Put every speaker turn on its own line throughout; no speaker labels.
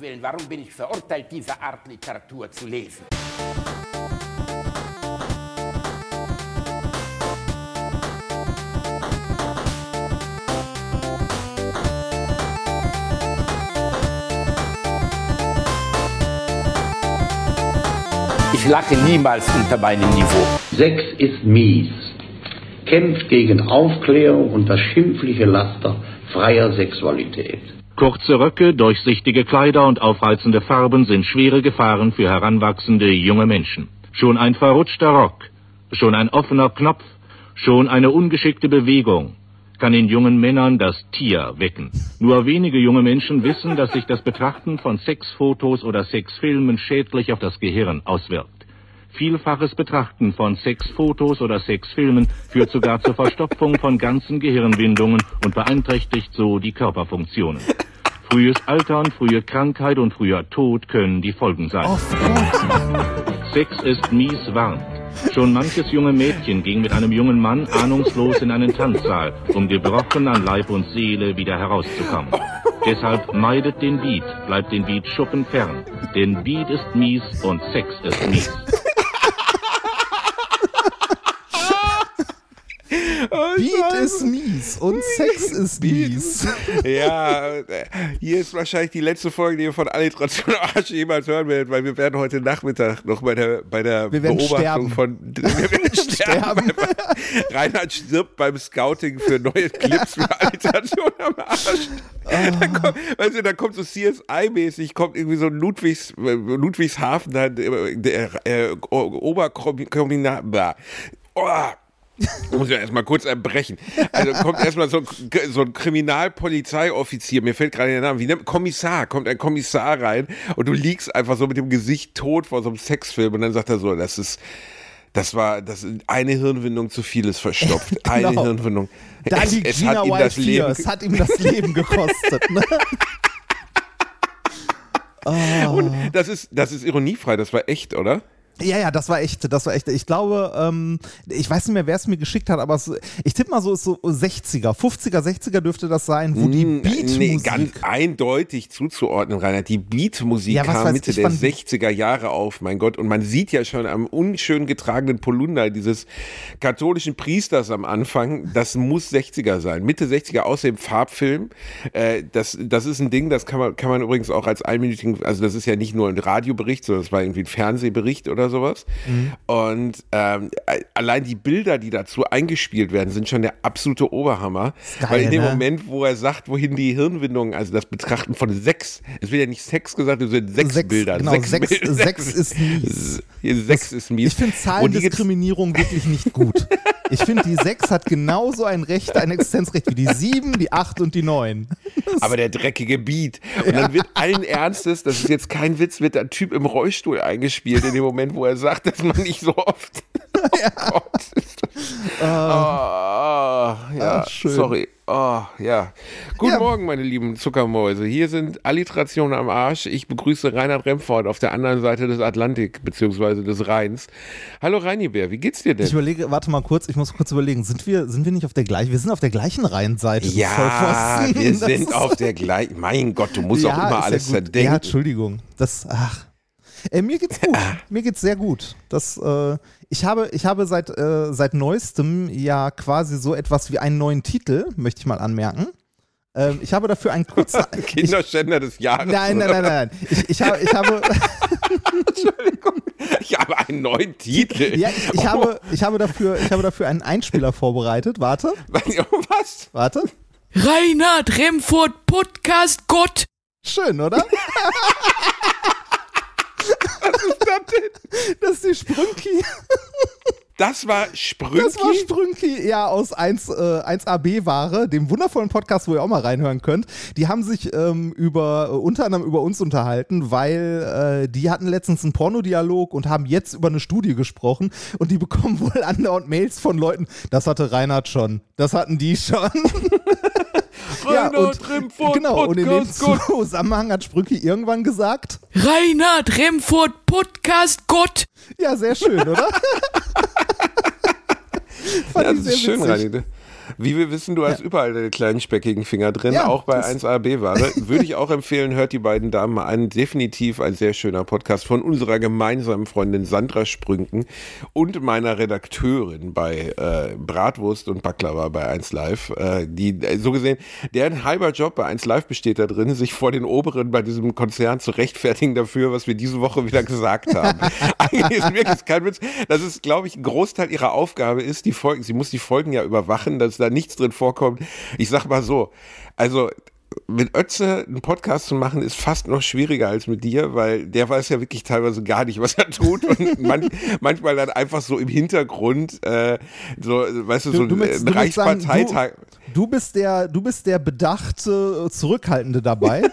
Willen, warum bin ich verurteilt, diese Art Literatur zu lesen? Ich lache niemals unter meinem Niveau.
Sex ist mies. Kämpft gegen Aufklärung und das schimpfliche Laster freier Sexualität.
Kurze Röcke, durchsichtige Kleider und aufreizende Farben sind schwere Gefahren für heranwachsende junge Menschen. Schon ein verrutschter Rock, schon ein offener Knopf, schon eine ungeschickte Bewegung kann in jungen Männern das Tier wecken. Nur wenige junge Menschen wissen, dass sich das Betrachten von Sexfotos oder Sexfilmen schädlich auf das Gehirn auswirkt. Vielfaches Betrachten von Sexfotos oder Sexfilmen führt sogar zur Verstopfung von ganzen Gehirnwindungen und beeinträchtigt so die Körperfunktionen. Frühes Altern, frühe Krankheit und früher Tod können die Folgen sein. Sex ist mies warnt. Schon manches junge Mädchen ging mit einem jungen Mann ahnungslos in einen Tanzsaal, um gebrochen an Leib und Seele wieder herauszukommen. Deshalb meidet den Beat, bleibt den Beat Schuppen fern. Denn Beat ist mies und Sex ist mies.
Beat ist mies und Sex ist mies.
ja, äh, hier ist wahrscheinlich die letzte Folge, die ihr von Alliteration Arsch jemals hören werdet, weil wir werden heute Nachmittag noch bei der, bei der Beobachtung
sterben.
von. Wir werden sterben. Reinhard stirbt beim Scouting für neue Clips für Alliteration am Arsch. Da kommt, weißt du, da kommt so CSI-mäßig, kommt irgendwie so Ludwigs, Ludwigshafen, dann der äh, Oberkombinat. Oh, muss ich erstmal kurz erbrechen. Also kommt erstmal so, so ein Kriminalpolizeioffizier, mir fällt gerade der Name, wie nennt Kommissar, kommt ein Kommissar rein und du liegst einfach so mit dem Gesicht tot vor so einem Sexfilm und dann sagt er so, das ist, das war, das eine Hirnwindung zu viel ist verstopft. Eine
Genau.
Hirnwindung.
Da
es,
liegt
es
Gina
hat ihm
Wild
das
4.
Leben.
Es hat ihm das Leben gekostet. Ne?
Und das ist, das ist ironiefrei, das war echt, oder?
Ja, ja, das war echt, das war echt. Ich glaube, ähm, ich weiß nicht mehr, wer es mir geschickt hat, aber es, ich tippe mal so, ist so 60er, 50er, 60er dürfte das sein, wo die
Mm,
Beatmusik.
Nee, ganz eindeutig zuzuordnen, Reinhard. Die Beatmusik
Ja,
kam Mitte der
wann-
60er Jahre auf, mein Gott. Und man sieht ja schon am unschön getragenen Polunder dieses katholischen Priesters am Anfang, das muss 60er sein. Mitte 60er, außerdem Farbfilm. Äh, das, das ist ein Ding, das kann man, kann man übrigens auch als einminütigen, also das ist ja nicht nur ein Radiobericht, sondern das war irgendwie ein Fernsehbericht oder sowas.
Mhm.
Und ähm, allein die Bilder, die dazu eingespielt werden, sind schon der absolute Oberhammer.
geil,
weil in dem
ne?
Moment, wo er sagt, wohin die Hirnwindung, also das Betrachten von Sex, es wird ja nicht Sex gesagt, es sind sechs,
Sechs,
Bilder.
genau,
sechs,
sechs-
Bilder.
sechs ist mies.
Sechs ist mies.
Ich finde Zahlendiskriminierung wirklich nicht gut. Ich finde, die 6 hat genauso ein Recht, ein Existenzrecht wie die 7, die 8 und die 9.
aber der dreckige Beat. Und dann wird allen Ernstes, das ist jetzt kein Witz, wird der Typ im Rollstuhl eingespielt in dem Moment, wo er sagt, dass man nicht so oft. Oh Gott. Oh, oh, ja,
Ah, schön.
sorry. Oh, ja. Guten
Ja.
Morgen, meine lieben Zuckermäuse. Hier sind Alliterationen am Arsch. Ich begrüße Reinhard Remford auf der anderen Seite des Atlantik, beziehungsweise des Rheins. Hallo Reinibär, wie geht's dir denn?
Ich überlege, warte mal kurz, ich muss kurz überlegen, sind wir, sind wir nicht auf der gleichen, wir sind auf der gleichen Rheinseite.
ja, wir sind auf der gleichen. Mein Gott, du musst
ja,
auch immer alles
ja gut.
zerdenken.
Ja, Entschuldigung. Das, ach. Äh, mir geht's gut. Mir geht's sehr gut. Das, äh, ich habe, ich habe seit, äh, seit neuestem ja quasi so etwas wie einen neuen Titel, möchte ich mal anmerken. Ähm, ich habe dafür einen kurzen. ich,
Kinderschänder des Jahres.
nein, nein, nein, nein, nein. Ich, ich, habe, ich habe.
Entschuldigung. Ich habe einen neuen Titel.
Ja, ich, ich, habe, ich, habe dafür, ich habe dafür einen Einspieler vorbereitet. Warte,
Was?
warte.
Reinhard Remford Podcast Gott.
Schön, oder?
Was ist das denn?
Das ist die Sprünki.
Das war Sprünki?
Das war Sprünki, ja, aus 1, äh, 1AB-Ware, dem wundervollen Podcast, wo ihr auch mal reinhören könnt. Die haben sich ähm, über, äh, unter anderem über uns unterhalten, weil äh, die hatten letztens einen Pornodialog und haben jetzt über eine Studie gesprochen und die bekommen wohl andauernd Mails von Leuten, das hatte Reinhard schon, das hatten die schon.
Reinhard Remford
genau, und in dem
Podcast Gott.
Zusammenhang hat Sprünki irgendwann gesagt,
Reinhard Remford Podcast Gott.
ja, sehr schön, oder? Fand
Ja,
ich
das
sehr
ist schön,
witzig.
Wie wir wissen, du hast überall deine kleinen speckigen Finger drin,
Ja,
auch bei
das-
1AB-Ware. Würde ich auch empfehlen, hört die beiden Damen mal an. Definitiv ein sehr schöner Podcast von unserer gemeinsamen Freundin Sandra Sprünken und meiner Redakteurin bei äh, Bratwurst und Baklava bei 1 Live. Äh, die, äh, so gesehen, deren halber Job bei 1 Live besteht da drin, sich vor den Oberen bei diesem Konzern zu rechtfertigen dafür, was wir diese Woche wieder gesagt haben. Eigentlich ist wirklich kein Witz. Das ist, glaube ich, ein Großteil ihrer Aufgabe ist, die Folgen, sie muss die Folgen ja überwachen, dass da nichts drin vorkommt. Ich sag mal so, also mit Ötze einen Podcast zu machen, ist fast noch schwieriger als mit dir, weil der weiß ja wirklich teilweise gar nicht, was er tut und manch, manchmal dann einfach so im Hintergrund, äh, so, weißt du, so
Du, du,
ein Reichsparteitag.
du, du bist der, du bist der bedachte, äh, zurückhaltende dabei.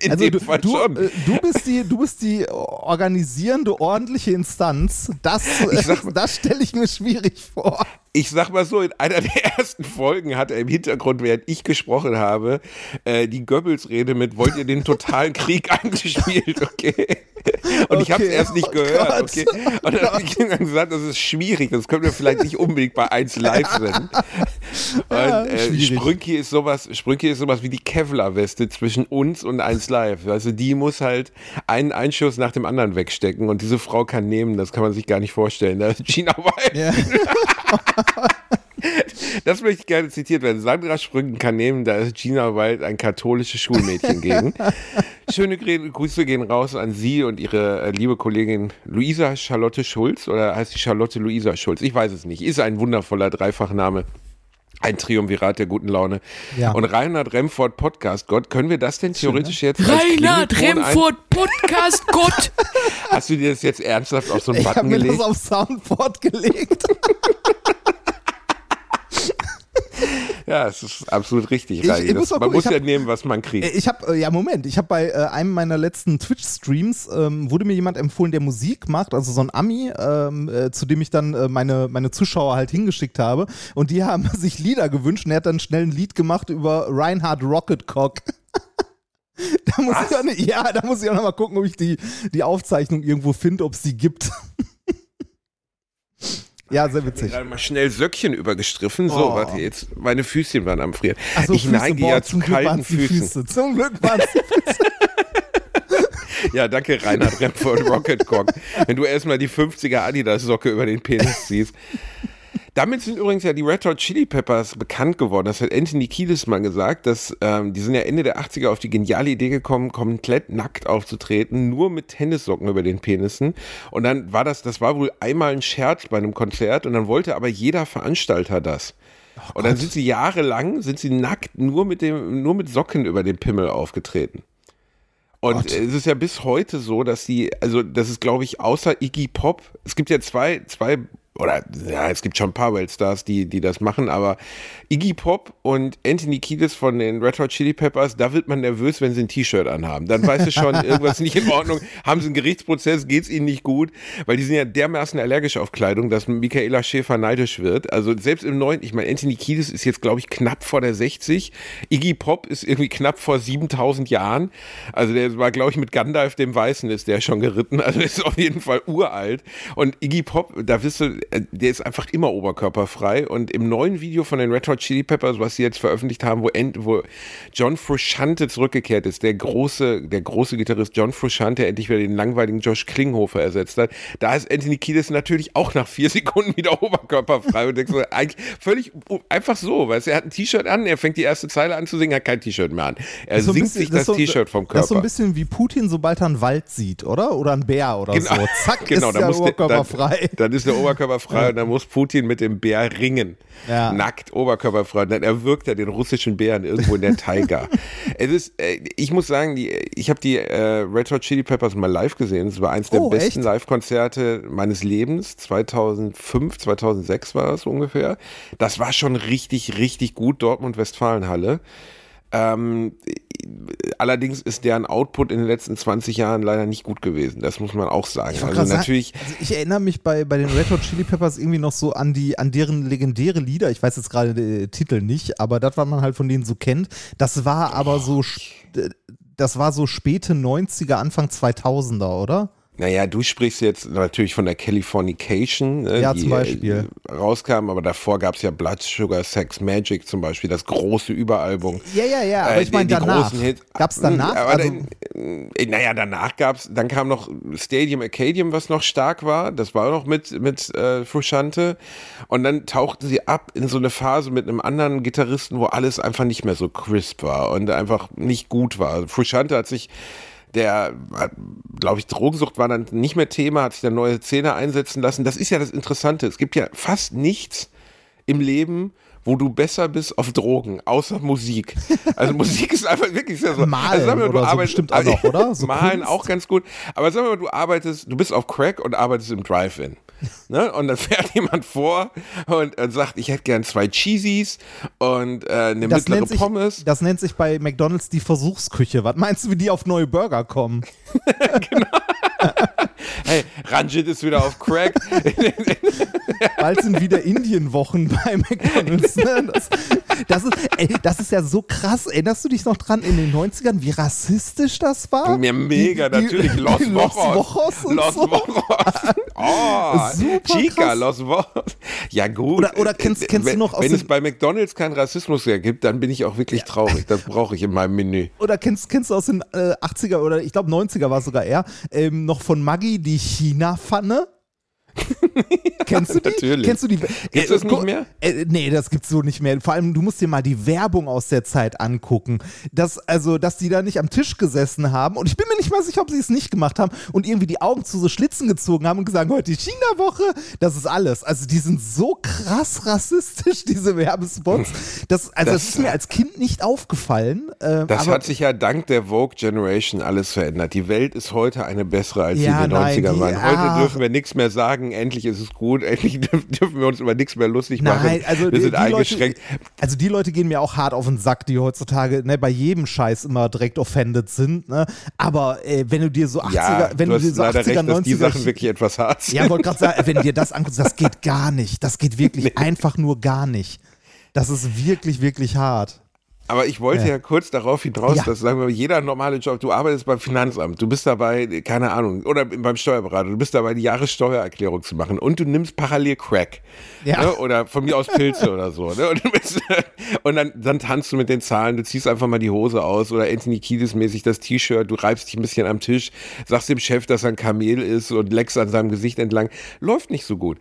In
Also
dem
du,
Fall
du,
schon.
äh, du bist die, du bist die organisierende, ordentliche Instanz. Das,
mal-
das stelle ich mir schwierig vor.
Ich sag mal so, in einer der ersten Folgen hat er im Hintergrund, während ich gesprochen habe, äh, die Goebbels-Rede mit Wollt ihr den totalen Krieg angespielt, okay? Und ich habe es
Okay,
erst nicht
oh
gehört,
Gott.
okay? Und dann habe ich dann gesagt, das ist schwierig, das können wir vielleicht nicht unbedingt bei 1 live senden. Und äh. Sprünki ist sowas, Sprünki ist sowas wie die Kevlar-Weste zwischen uns und 1 live. Also die muss halt einen Einschuss nach dem anderen wegstecken und diese Frau kann nehmen, das kann man sich gar nicht vorstellen. Da ist Gina Wild
Ja.
das möchte ich gerne zitiert werden. Sandra Sprüngen kann nehmen, da ist Gina Wild ein katholisches Schulmädchen gegen. Schöne Grüße gehen raus an Sie und Ihre äh, liebe Kollegin Luisa Charlotte Schulz oder heißt sie Charlotte Luisa Schulz? Ich weiß es nicht. Ist ein wundervoller Dreifachname. Ein Triumvirat der guten Laune.
Ja.
Und Reinhard Remford Podcast Gott, können wir das denn theoretisch jetzt als
Reinhard
Klingelton ein-
Remford Podcast Gott.
Hast du dir das jetzt ernsthaft auf so einen
Ich habe
Button
mir
gelegt?
das auf Soundboard gelegt.
Ja, es ist absolut richtig,
Ich- ich muss
Das- Man
gucken,
muss
ich
ja
hab-
nehmen, was man kriegt.
Ich habe, äh, ja Moment, ich habe bei äh, einem meiner letzten Twitch-Streams, ähm, wurde mir jemand empfohlen, der Musik macht, also so ein Ami, ähm, äh, zu dem ich dann äh, meine, meine Zuschauer halt hingeschickt habe. Und die haben sich Lieder gewünscht und er hat dann schnell ein Lied gemacht über Reinhard Rocketcock. da muss ich auch ja, da muss ich auch noch mal gucken, ob ich die, die Aufzeichnung irgendwo finde, ob es die gibt. ja, sehr witzig.
gerade mal schnell Söckchen übergestriffen. So,
Oh.
warte, jetzt meine Füßchen waren am Frieren.
So,
ich
Füße,
neige
boah,
ja zu kalten Füßen.
Füße. Zum Glück waren es
Ja, danke, Reinhard Remford Rocket Cock. Wenn du erstmal die 50er Adidas-Socke über den Penis ziehst. Damit sind übrigens ja die Red Hot Chili Peppers bekannt geworden. Das hat Anthony Kiedis mal gesagt, dass ähm, die sind ja Ende der 80er auf die geniale Idee gekommen, komplett nackt aufzutreten, nur mit Tennissocken über den Penissen. Und dann war das, das war wohl einmal ein Scherz bei einem Konzert und dann wollte aber jeder Veranstalter das. und dann sind sie jahrelang, sind sie nackt nur mit dem, nur mit Socken über den Pimmel aufgetreten. Und
Gott.
es ist ja bis heute so, dass die, also das ist, glaube ich, außer Iggy Pop, es gibt ja zwei, zwei, oder ja, es gibt schon ein paar Weltstars, die, die das machen, aber Iggy Pop und Anthony Kiedis von den Red Hot Chili Peppers, da wird man nervös, wenn sie ein T-Shirt anhaben. Dann weißt du schon, irgendwas ist nicht in Ordnung, haben sie einen Gerichtsprozess, geht's ihnen nicht gut, weil die sind ja dermaßen allergisch auf Kleidung, dass Michaela Schäfer neidisch wird. Also selbst im neuen, ich meine, Anthony Kiedis ist jetzt, glaube ich, knapp vor der 60, Iggy Pop ist irgendwie knapp vor 7000 Jahren. Also der war, glaube ich, mit Gandalf dem Weißen ist der schon geritten. Also der ist auf jeden Fall uralt. Und Iggy Pop, da wirst du, der ist einfach immer oberkörperfrei. Und im neuen Video von den Red Hot Chili Peppers, was sie jetzt veröffentlicht haben, wo, end, wo John Frusciante zurückgekehrt ist, der große, der große Gitarrist John Frusciante endlich wieder den langweiligen Josh Klinghoffer ersetzt hat, da ist Anthony Kiedis natürlich auch nach vier Sekunden wieder oberkörperfrei und denkst so, eigentlich völlig einfach so, weißt du, er hat ein T-Shirt an, er fängt die erste Zeile an zu singen, hat kein T-Shirt mehr an. Er singt
bisschen-
sich das,
so-
T-Shirt vom
Das ist so ein
Körper.
bisschen wie Putin, sobald er einen Wald sieht, oder? Oder einen Bär oder
Genau.
so. Zack,
Genau,
ist
dann
der
muss der-
Oberkörper frei.
Dann ist der Oberkörper frei und dann muss Putin mit dem Bär ringen.
Ja.
Nackt, oberkörperfrei. Und dann erwürgt er den russischen Bären irgendwo in der Taiga. es ist, äh, ich muss sagen, die, ich habe die äh, Red Hot Chili Peppers mal live gesehen. Es war eins der
Oh,
besten? Live-Konzerte meines Lebens. 2005, 2006 war es ungefähr. Das war schon richtig, richtig gut. Dortmund-Westfalenhalle. Ähm, allerdings ist deren Output in den letzten 20 Jahren leider nicht gut gewesen. Das muss man auch sagen.
wollte
Also
sagen,
natürlich,
also ich erinnere mich bei, bei den Red Hot Chili Peppers irgendwie noch so an die an deren legendäre Lieder. Ich weiß jetzt gerade den Titel nicht, aber das, was man halt von denen so kennt, das war aber so äh, das war so späte 90er, Anfang 2000er, oder?
Naja, du sprichst jetzt natürlich von der Californication, ne,
Ja,
die äh, rauskam, aber davor gab es ja Blood Sugar Sex Magic zum Beispiel, das große Überalbum.
Ja, ja, ja, aber
Äh,
ich meine danach.
großen Hits.
Gab's danach? Also-
dann, äh, naja, danach gab's, dann kam noch Stadium Acadium, was noch stark war. Das war noch mit, mit äh, Frusciante. Und dann tauchten sie ab in so eine Phase mit einem anderen Gitarristen, wo alles einfach nicht mehr so crisp war und einfach nicht gut war. Frusciante hat sich der, glaube ich, Drogensucht war dann nicht mehr Thema, hat sich dann neue Zähne einsetzen lassen. Das ist ja das Interessante. Es gibt ja fast nichts im Leben, wo du besser bist auf Drogen, außer Musik. Also Musik ist einfach wirklich sehr so.
Malen
also mal, du
oder so bestimmt auch noch, oder? So
Malen
Kunst?
auch ganz gut. Aber sag mal, du arbeitest, du bist auf Crack und arbeitest im Drive-In. Ne? Und dann fährt jemand vor und, und sagt, ich hätte gern zwei Cheesies und äh, eine
Das
mittlere
sich,
Pommes.
das nennt sich bei McDonalds die Versuchsküche. Was meinst du, wie die auf neue Burger kommen?
Hey, Ranjit ist wieder auf Crack.
Bald sind wieder Indienwochen bei McDonalds. Ne? Das, das, ist, ey, das ist ja so krass. Erinnerst du dich noch dran in den 90ern, wie rassistisch das war?
Mir mega,
Die- die-
natürlich. Los
die Los
Wochos.
Und
Los
so.
Wochos. Oh,
Super
Chica,
krass.
Los Wochos. Ja, gut.
Oder- oder kennst- kennst du
wenn,
noch aus
Wenn es bei McDonalds keinen Rassismus mehr gibt, dann bin ich auch wirklich traurig. Das brauche ich in meinem Menü.
Oder kennst, kennst du aus den äh, 80er oder ich glaube 90er war es sogar eher, ähm, noch von Die China-Pfanne? Kennst du die?
Natürlich.
Kennst du die?
Gibt's das nicht mehr?
Äh, nee, das gibt's so nicht mehr. Vor allem, du musst dir mal die Werbung aus der Zeit angucken. Dass, also, dass die da nicht am Tisch gesessen haben und ich bin mir nicht mal sicher, ob sie es nicht gemacht haben und irgendwie die Augen zu so Schlitzen gezogen haben und gesagt, heute die China-Woche, das ist alles. Also, die sind so krass rassistisch, diese Werbespots. Das, also, das,
Das-
ist mir als Kind nicht aufgefallen. Äh,
Das hat sich ja dank der Vogue Generation alles verändert. Die Welt ist heute eine bessere, als
Ja,
sie in den
nein,
90ern
die-
waren. Heute
ah.
dürfen wir nichts mehr sagen. Endlich ist es gut. Endlich dürfen wir uns über nichts mehr lustig machen.
Nein, also
wir
die,
sind
die
eingeschränkt.
Leute, also die Leute gehen mir auch hart auf den Sack, die heutzutage ne, bei jedem Scheiß immer direkt offended sind. Ne? Aber äh, wenn du dir so 80er,
ja,
wenn
du
du dir so
leider
80er,
recht,
90er
dass die Sachen wirklich etwas hart sind.
ja, wollte gerade sagen, wenn du dir das anguckst, das geht gar nicht. Das geht wirklich einfach nur gar nicht. Das ist wirklich, wirklich hart.
Aber ich wollte ja, kurz darauf hinaus,
Ja.
dass sagen wir mal, jeder normale Job, du arbeitest beim Finanzamt, du bist dabei, keine Ahnung, oder beim Steuerberater, du bist dabei, die Jahressteuererklärung zu machen und du nimmst parallel Crack.
Ja.
Ne? Oder von mir aus Pilze oder so. Ne? Und, bist, und dann, dann tanzt du mit den Zahlen, du ziehst einfach mal die Hose aus oder Anthony Kiedis mäßig das T-Shirt, du reibst dich ein bisschen am Tisch, sagst dem Chef, dass er ein Kamel ist und leckst an seinem Gesicht entlang. Läuft nicht so gut.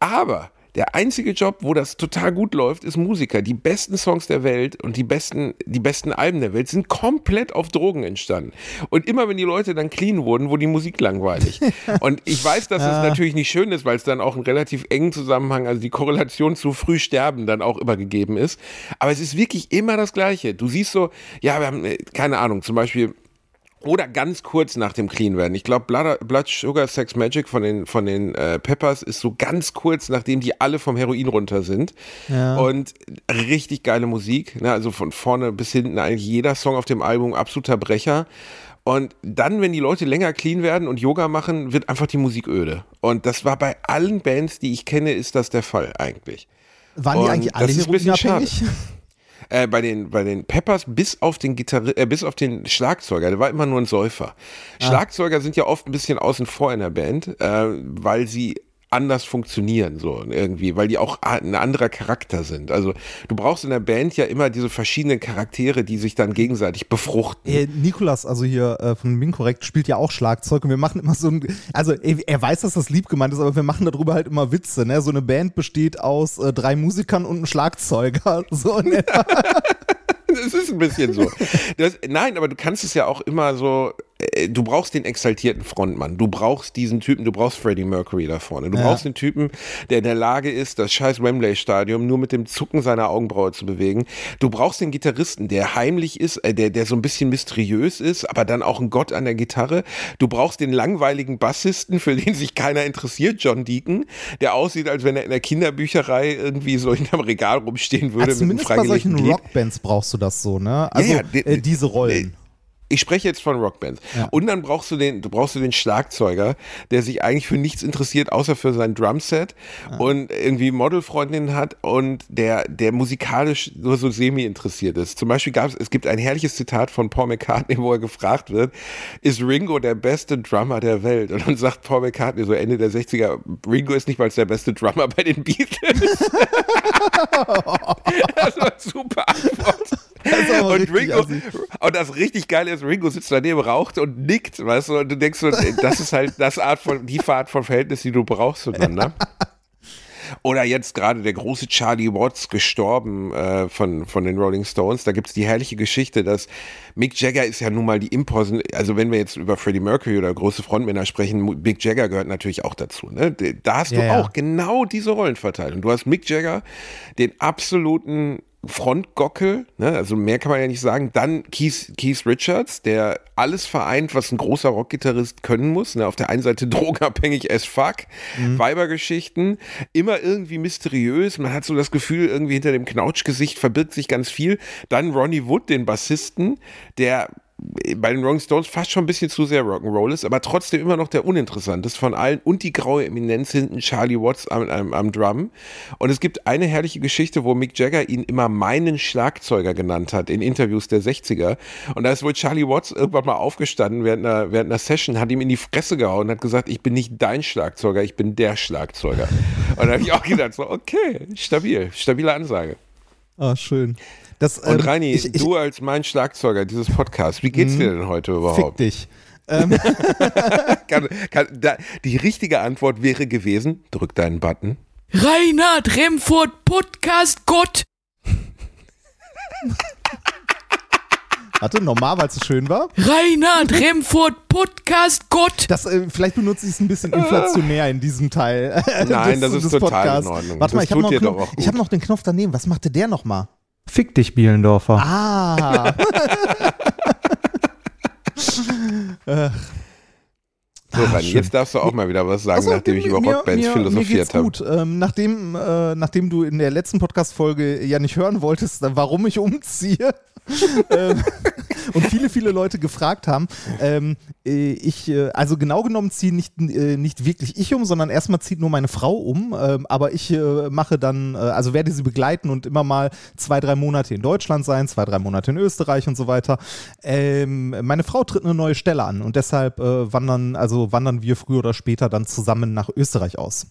Aber der einzige Job, wo das total gut läuft, ist Musiker. Die besten Songs der Welt und die besten, die besten Alben der Welt sind komplett auf Drogen entstanden. Und immer wenn die Leute dann clean wurden, wurde die Musik langweilig. und ich weiß, dass das natürlich nicht schön ist, weil es dann auch einen relativ engen Zusammenhang, also die Korrelation zu früh sterben dann auch immer gegeben ist. Aber es ist wirklich immer das Gleiche. Du siehst so, ja, wir haben, äh, keine Ahnung, zum Beispiel oder ganz kurz nach dem Clean werden. Ich glaube, Blood, Blood Sugar Sex Magic von den, von den äh, Peppers ist so ganz kurz, nachdem die alle vom Heroin runter sind. Und richtig geile Musik. Ne? Also von vorne bis hinten eigentlich jeder Song auf dem Album absoluter Brecher. Und dann, wenn die Leute länger clean werden und Yoga machen, wird einfach die Musik öde. Und das war bei allen Bands, die ich kenne, ist das der Fall eigentlich.
Waren die
Und
eigentlich alle heroinabhängig?
Äh, bei, den, bei den Peppers bis auf den Gitarri äh, bis auf den Schlagzeuger, der war immer nur ein Säufer. Schlagzeuger sind ja oft ein bisschen außen vor in der Band, äh, weil sie anders funktionieren, so irgendwie, weil die auch ein anderer Charakter sind. Also du brauchst in der Band ja immer diese verschiedenen Charaktere, die sich dann gegenseitig befruchten.
Äh, Nikolas, also hier äh, von Minkorrekt, spielt ja auch Schlagzeug und wir machen immer so ein, also er, er weiß, dass das lieb gemeint ist, aber wir machen darüber halt immer Witze, ne? So eine Band besteht aus äh, drei Musikern und einem Schlagzeuger. So etwa.
Es ist ein bisschen so. Das, nein, aber du kannst es ja auch immer so. Äh, Du brauchst den exaltierten Frontmann. Du brauchst diesen Typen, du brauchst Freddie Mercury da vorne. Du
Ja.
brauchst den Typen, der in der Lage ist, das scheiß Wembley-Stadion nur mit dem Zucken seiner Augenbraue zu bewegen. Du brauchst den Gitarristen, der heimlich ist, äh, der, der so ein bisschen mysteriös ist, aber dann auch ein Gott an der Gitarre. Du brauchst den langweiligen Bassisten, für den sich keiner interessiert, John Deacon, der aussieht, als wenn er in der Kinderbücherei irgendwie so hinterm Regal rumstehen würde
Also
mit
zumindest bei solchen. Rockbands brauchst du das so, ne? Also
ja, die-
äh, diese Rollen.
Ich spreche jetzt von Rockbands. Und dann brauchst du den, du brauchst du den Schlagzeuger, der sich eigentlich für nichts interessiert, außer für sein Drumset und irgendwie Modelfreundinnen hat und der, der musikalisch nur so semi interessiert ist. Zum Beispiel gab es, es gibt ein herrliches Zitat von Paul McCartney, wo er gefragt wird, ist Ringo der beste Drummer der Welt? Und dann sagt Paul McCartney so Ende der 60er, Ringo ist nicht mal der beste Drummer bei den Beatles. das war super Antwort.
Aber
Und Ringo,
assi.
und das richtig geile ist, Ringo sitzt daneben, raucht und nickt, weißt du, und du denkst so, das ist halt das Art von, die Art von Verhältnis, die du brauchst zueinander. Oder jetzt gerade der große Charlie Watts gestorben äh, von, von den Rolling Stones. Da gibt's die herrliche Geschichte, dass Mick Jagger ist ja nun mal die Imposen, also wenn wir jetzt über Freddie Mercury oder große Frontmänner sprechen, Mick Jagger gehört natürlich auch dazu. Ne? Da hast du
Ja, ja.
auch genau diese Rollenverteilung. Du hast Mick Jagger, den absoluten Frontgockel, ne? also mehr kann man ja nicht sagen. Dann Keith, Keith Richards, der alles vereint, was ein großer Rockgitarrist können muss. Ne? Auf der einen Seite drogenabhängig as fuck, Weibergeschichten, immer irgendwie mysteriös. Man hat so das Gefühl, irgendwie hinter dem Knautschgesicht verbirgt sich ganz viel. Dann Ronnie Wood, den Bassisten, der bei den Rolling Stones fast schon ein bisschen zu sehr Rock'n'Roll ist, aber trotzdem immer noch der uninteressanteste von allen und die graue Eminenz hinten Charlie Watts am, am, am Drum. Und es gibt eine herrliche Geschichte, wo Mick Jagger ihn immer meinen Schlagzeuger genannt hat in Interviews der 60er. Und da ist wohl Charlie Watts irgendwann mal aufgestanden während einer, während einer Session, hat ihm in die Fresse gehauen und hat gesagt, ich bin nicht dein Schlagzeuger, ich bin der Schlagzeuger. Und da habe ich auch gedacht, so, okay, stabil, stabile Ansage.
Ah, schön. Das,
Und
ähm,
Reini,
ich, ich,
du als mein Schlagzeuger dieses Podcasts, wie geht's dir denn heute
Fick
überhaupt?
dich. Ähm,
Kann, kann, da, die richtige Antwort wäre gewesen, drück deinen Button.
Reinhard Remford Podcast Gott.
warte, normal, weil es so schön war.
Reinhard Remford Podcast Gott.
Das, äh, vielleicht benutze ich es ein bisschen inflationär in diesem Teil.
Nein, das ist total in Ordnung.
Warte mal,
Das
ich habe noch, hab noch den Knopf daneben. Was machte der nochmal?
Fick dich, Bielendorfer.
Ah.
So, Reini, jetzt darfst du auch mal wieder was sagen,
Also,
nachdem ich über
mir-
Rockbands
mir,
philosophiert habe.
gut. Ähm, nachdem, äh, nachdem du in der letzten Podcast-Folge ja nicht hören wolltest, äh, warum ich umziehe ähm, und viele, viele Leute gefragt haben, ähm, äh, ich, äh, also genau genommen ziehe nicht, äh, nicht wirklich ich um, sondern erstmal zieht nur meine Frau um, ähm, aber ich äh, mache dann, also werde sie begleiten und immer mal zwei, drei Monate in Deutschland sein, zwei, drei Monate in Österreich und so weiter. Ähm, meine Frau tritt eine neue Stelle an und deshalb wandern, also wandern wir früher oder später dann zusammen nach Österreich aus.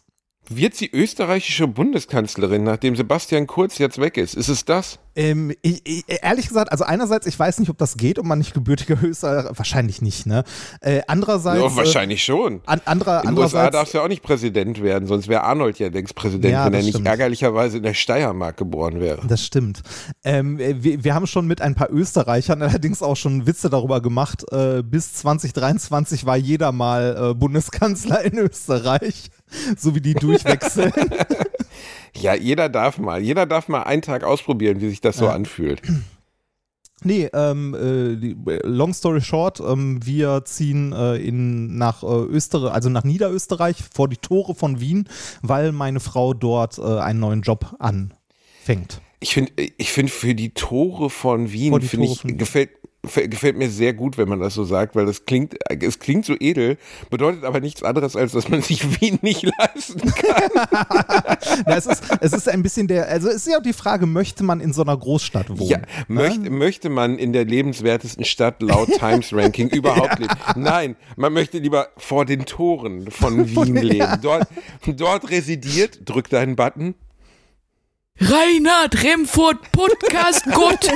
Wird sie österreichische Bundeskanzlerin, nachdem Sebastian Kurz jetzt weg ist? Ist es das?
Ähm, ich, ich, ehrlich gesagt, also einerseits, ich weiß nicht, ob das geht, ob man nicht gebürtiger Österreicher, wahrscheinlich nicht, ne? Äh, andererseits.
Ja, wahrscheinlich schon.
Äh, an, anderer,
In den USA
andererseits.
darfst du ja auch nicht Präsident werden, sonst wäre Arnold ja längst Präsident,
Ja,
wenn er nicht
stimmt.
ärgerlicherweise in der Steiermark geboren wäre.
Das stimmt. Ähm, wir, wir haben schon mit ein paar Österreichern allerdings auch schon Witze darüber gemacht. Äh, bis 2023 war jeder mal äh, Bundeskanzler in Österreich, so wie die durchwechseln.
Ja, jeder darf mal. Jeder darf mal einen Tag ausprobieren, wie sich das so
Ja.
anfühlt.
Nee, ähm, äh, die, long story short, ähm, wir ziehen äh, in, nach äh, Österreich, also nach Niederösterreich vor die Tore von Wien, weil meine Frau dort äh, einen neuen Job anfängt.
Ich finde, ich finde für die Tore von Wien, finde ich,
Wien.
gefällt, gefällt mir sehr gut, wenn man das so sagt, weil das klingt, es klingt so edel, bedeutet aber nichts anderes, als dass man sich Wien nicht leisten kann.
Na, es, ist, es ist ein bisschen der, also es ist ja auch die Frage, möchte man in so einer Großstadt wohnen?
Ja, möchte, möchte man in der lebenswertesten Stadt laut Times Ranking überhaupt leben? Nein, man möchte lieber vor den Toren von Wien leben. Dort, dort residiert, drück deinen Button.
Reinhard Remford Podcast Gott.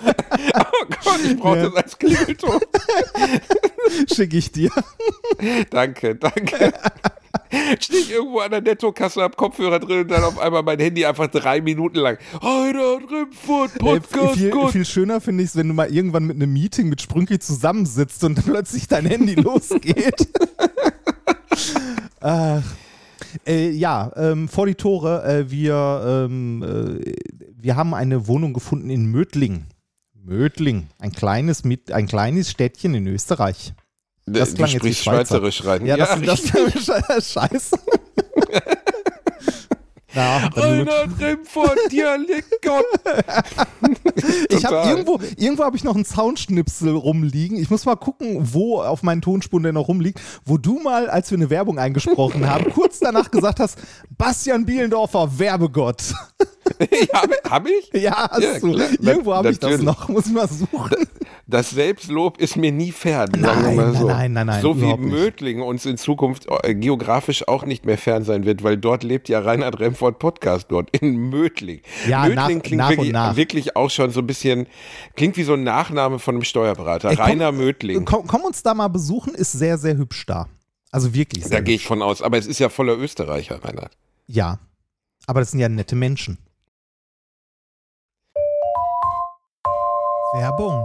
Oh Gott, ich brauche das als Klingelton.
Schicke ich dir.
Danke, danke. Stehe ich irgendwo an der Nettokasse, hab Kopfhörer drin und dann auf einmal mein Handy einfach drei Minuten lang. Reinhard Remford, Podcast,
viel,
Gott.
viel schöner finde ich es, wenn du mal irgendwann mit einem Meeting mit Sprünki zusammensitzt und dann plötzlich dein Handy losgeht. Ach. Äh, ja, ähm, vor die Tore. Äh, wir, ähm, äh, wir haben eine Wohnung gefunden in Mödling. Mödling, ein kleines, mit, ein kleines Städtchen in Österreich. das
du
klang jetzt wie
sprichst
Schweizer.
Schweizerisch rein.
Ja, das, das
richtig.
scheiße. Na, gut.
Reinhard Remford, Dialektgott.
Ich habe irgendwo, irgendwo habe ich noch einen Soundschnipsel rumliegen. Ich muss mal gucken, wo auf meinen Tonspuren der noch rumliegt, wo du mal, als wir eine Werbung eingesprochen haben, kurz danach gesagt hast, Bastian Bielendorfer, Werbegott.
ja, habe hab ich?
Ja, hast
Ja,
du. Irgendwo habe ich das noch. Muss ich mal suchen.
Das Selbstlob ist mir nie fern, sagen wir
Nein,
mal so.
nein, nein, nein,
so wie. Mödling uns in Zukunft äh, geografisch auch nicht mehr fern sein wird, weil dort lebt ja Reinhard Remford Podcast dort in Mödling.
Ja,
Mödling
nach-
klingt
nach
wirklich,
nach.
wirklich auch schon so ein bisschen, klingt wie so ein Nachname von einem Steuerberater.
Ey, komm-
Rainer Mödling.
Komm, komm uns da mal besuchen, ist sehr, sehr hübsch da. Also wirklich sehr
Da gehe ich von aus. Aber es ist ja voller Österreicher, Reinhard.
Ja. Aber das sind ja nette Menschen.
Werbung.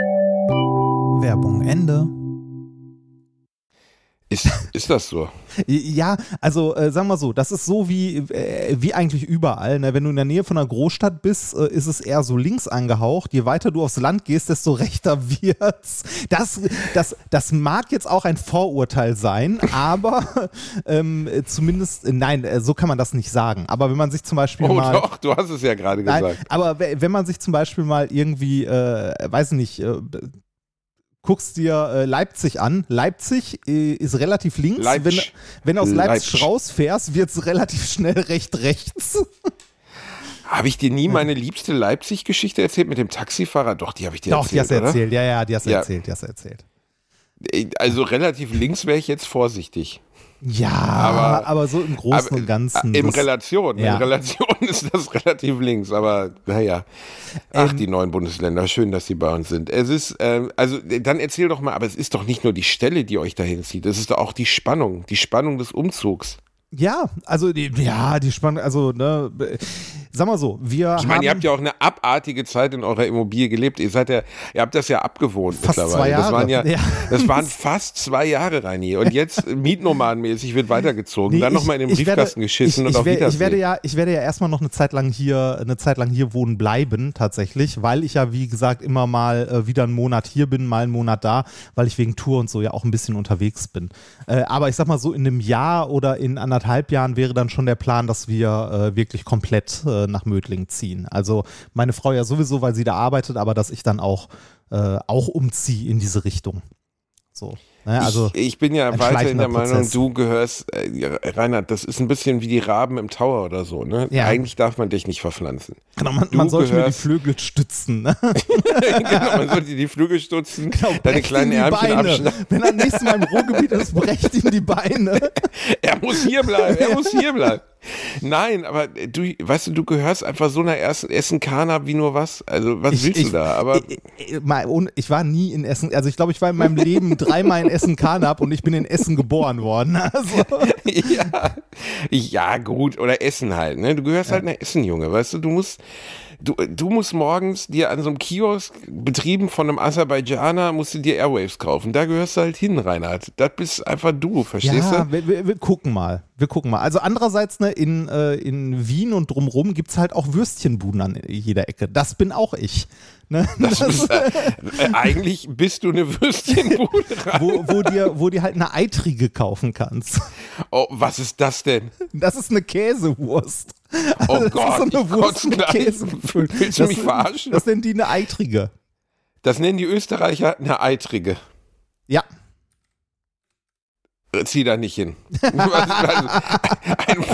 Werbung Ende.
Ist, ist das so?
Ja, also äh, sagen wir so, das ist so wie, äh, wie eigentlich überall. Ne? Wenn du in der Nähe von einer Großstadt bist, äh, ist es eher so links angehaucht. Je weiter du aufs Land gehst, desto rechter wird's. Das, das, das mag jetzt auch ein Vorurteil sein, aber ähm, äh, zumindest, nein, äh, so kann man das nicht sagen. Aber wenn man sich zum Beispiel
Oh
mal.
doch, du hast es ja gerade
Nein,
gesagt.
aber we- wenn man sich zum Beispiel mal irgendwie, äh, weiß nicht, äh, guckst dir äh, Leipzig an. Leipzig äh, ist relativ links. Wenn,
Leipzig.
wenn du aus Leipzig,
Leipzig.
rausfährst, wird es relativ schnell recht rechts.
Habe ich dir nie meine liebste Leipzig-Geschichte erzählt mit dem Taxifahrer? Doch, die habe ich dir
Doch, die
erzählt.
hast du erzählt. Ja, ja, die hast du
Ja.
erzählt, die hast du erzählt.
Also relativ links wäre ich jetzt vorsichtig.
Ja, aber,
Aber-
so im Großen und Ganzen.
äh, In Relation.
Ja.
In Relation ist das relativ links, aber naja. Ach,
Ähm,
die neuen Bundesländer, schön, dass sie bei uns sind. Es ist, ähm, also dann erzähl doch mal, aber es ist doch nicht nur die Stelle, die euch dahin zieht, es ist doch auch die Spannung, die Spannung des Umzugs.
Ja, also die, ja, die Spannung, also ne, sag mal so, wir
Ich meine, ihr habt ja auch eine abartige Zeit in eurer Immobilie gelebt. Ihr seid ja, ihr habt das ja abgewohnt
Fast
mittlerweile.
zwei
Das waren ja,
Jahre. Ja.
das waren fast zwei Jahre, Reini. Und jetzt mietnomadenmäßig wird weitergezogen,
Nee,
dann nochmal in den Briefkasten
werde,
geschissen
ich,
und
ich,
auf
werde, ich werde ja, ich werde ja erstmal noch eine Zeit lang hier, eine Zeit lang hier wohnen bleiben, tatsächlich, weil ich ja, wie gesagt, immer mal äh, wieder einen Monat hier bin, mal einen Monat da, weil ich wegen Tour und so ja auch ein bisschen unterwegs bin. Äh, aber ich sag mal so, in einem Jahr oder in anderthalb Jahren wäre dann schon der Plan, dass wir äh, wirklich komplett äh, nach Mödling ziehen. Also meine Frau ja sowieso, weil sie da arbeitet, aber dass ich dann auch, äh, auch umziehe in diese Richtung. So. Ne, also,
ich, ich bin ja
ein
weiter in
schleichender
der Meinung,
Prozess.
du gehörst, äh, Reinhard, das ist ein bisschen wie die Raben im Tower oder so, ne?
Ja.
Eigentlich darf man dich nicht verpflanzen.
genau, man, man sollte mir die
gehörst-
Flügel stützen. Ne?
genau, man sollte die Flügel stutzen, deine
Brecht
kleinen Ärmchen
Beine.
abschneiden.
Wenn er nächstes Mal im Ruhrgebiet ist, brecht ihm die Beine.
Er muss hier bleiben, er muss hier bleiben. Nein, aber du, weißt du, du gehörst einfach so einer ersten Essen-Kana wie nur was. Also, was willst du da? Aber
ich, ich, mal ich war nie in Essen, also ich glaube, ich war in meinem Leben dreimal in Essen Karnap und ich bin in Essen geboren worden. Also,
ja, ja, gut, oder Essen halt, ne? Du gehörst halt einer Essen-Junge, weißt du, du musst, Du, du musst morgens dir an so einem Kiosk, betrieben von einem Aserbaidschaner, musst du dir Airwaves kaufen. Da gehörst du halt hin, Reinhard. Das bist einfach du, verstehst
Ja,
du?
wir, wir, wir gucken mal. Wir gucken mal. Also andererseits, ne, in, äh, in Wien und drumrum gibt es halt auch Würstchenbuden an jeder Ecke. Das bin auch ich. Ne?
Das ist, äh, äh, eigentlich bist du eine Würstchenbude.
Wo, wo, dir, wo dir halt eine Eitrige kaufen kannst.
Oh, was ist das denn?
Das ist eine Käsewurst.
Oh
das
Gott,
ist so eine Wurst mit
gleich.
Käse gefüllt.
Willst du
das,
mich verarschen?
Das nennen die eine Eitrige.
Das nennen die Österreicher eine Eitrige.
Ja.
Zieh da nicht hin. Also, ein,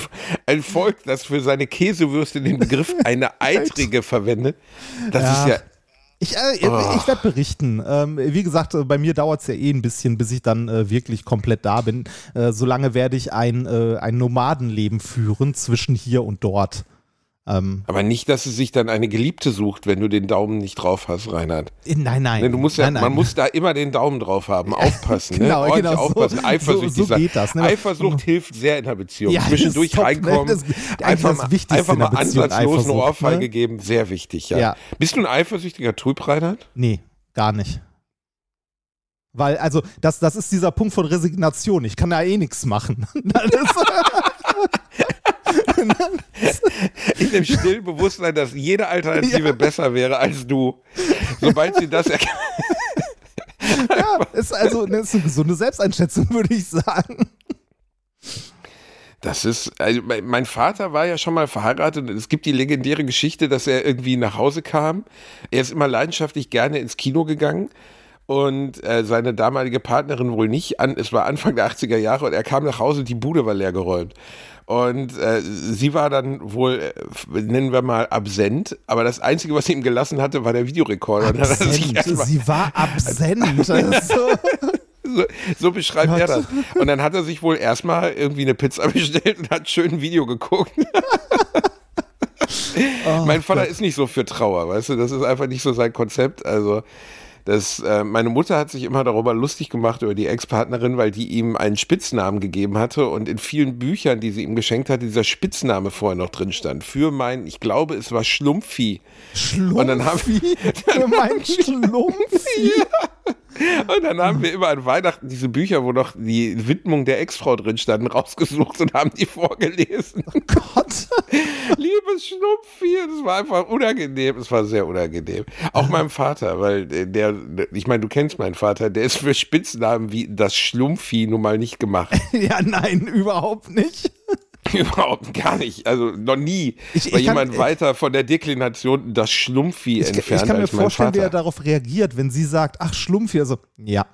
ein Volk, das für seine Käsewürste den Begriff eine Eitrige verwendet, das
Ja.
ist ja.
Ich, äh,
Oh.
ich werde berichten. Ähm, wie gesagt, äh, bei mir dauert es ja eh ein bisschen, bis ich dann äh, wirklich komplett da bin. Äh, solange werde ich ein, äh, ein Nomadenleben führen zwischen hier und dort. Ähm,
Aber nicht, dass sie sich dann eine Geliebte sucht, wenn du den Daumen nicht drauf hast, Reinhard.
nein, nein.
Denn du musst ja,
nein, nein.
man muss da immer den Daumen drauf haben, aufpassen,
Genau,
ne?
genau, so-
aufpassen,
so- so
sein.
geht das, ne?
Eifersucht hilft sehr in der Beziehung.
Ja,
Zwischendurch
top, ne?
reinkommen,
Das
einfach,
das
mal-
Wichtigste
einfach
in
mal
Beziehung,
ansatzlos eine
Eifersucht,
Ohrfeige
ne?
geben, sehr wichtig, ja.
Ja.
Bist du ein eifersüchtiger Typ, Reinhard?
Nee, gar nicht. Weil, also, das, das ist dieser Punkt von Resignation. Ich kann da eh nichts machen. Ist,
In dem stillen Bewusstsein, dass jede Alternative besser wäre als du. Sobald sie das erkennen.
ja, ist also das ist eine gesunde Selbsteinschätzung, würde ich sagen.
Das ist, also mein mein Vater war ja schon mal verheiratet und es gibt die legendäre Geschichte, dass er irgendwie nach Hause kam. Er ist immer leidenschaftlich gerne ins Kino gegangen und äh, seine damalige Partnerin wohl nicht. An, es war Anfang der 80er Jahre und er kam nach Hause und die Bude war leer geräumt. Und äh, sie war dann wohl, äh, nennen wir mal, absent, aber das Einzige, was sie ihm gelassen hatte, war der Videorekorder. Er
Absent. Sie war absent. Das ist so.
so, so beschreibt er das. Und dann hat er sich wohl erstmal irgendwie eine Pizza bestellt und hat schön ein Video geguckt. mein Vater ist nicht so für Trauer, weißt du, das ist einfach nicht so sein Konzept. Also, das, äh, meine Mutter hat sich immer darüber lustig gemacht, über die Ex-Partnerin, weil die ihm einen Spitznamen gegeben hatte und in vielen Büchern, die sie ihm geschenkt hatte, dieser Spitzname vorher noch drin stand. Für mein, ich glaube, es war Schlumpfi. Und dann haben-
Schlumpfi. Für mein Schlumpfi.
Und dann haben wir immer an Weihnachten diese Bücher, wo noch die Widmung der Ex-Frau drin standen, rausgesucht und haben die vorgelesen.
Gott.
Liebes Schnumpfi, das war einfach unangenehm. Es war sehr unangenehm. Auch meinem Vater, weil der, ich meine, du kennst meinen Vater, der ist für Spitznamen wie das Schlumpfi nun mal nicht gemacht.
Ja, nein, überhaupt nicht.
Überhaupt gar nicht. Also noch nie
Ich- ich
war
kann-
jemand weiter von der Deklination das Schlumpfi
Ich,
entfernt
ich kann mir vorstellen, wie er darauf reagiert, wenn sie sagt, ach Schlumpfi, also, ja,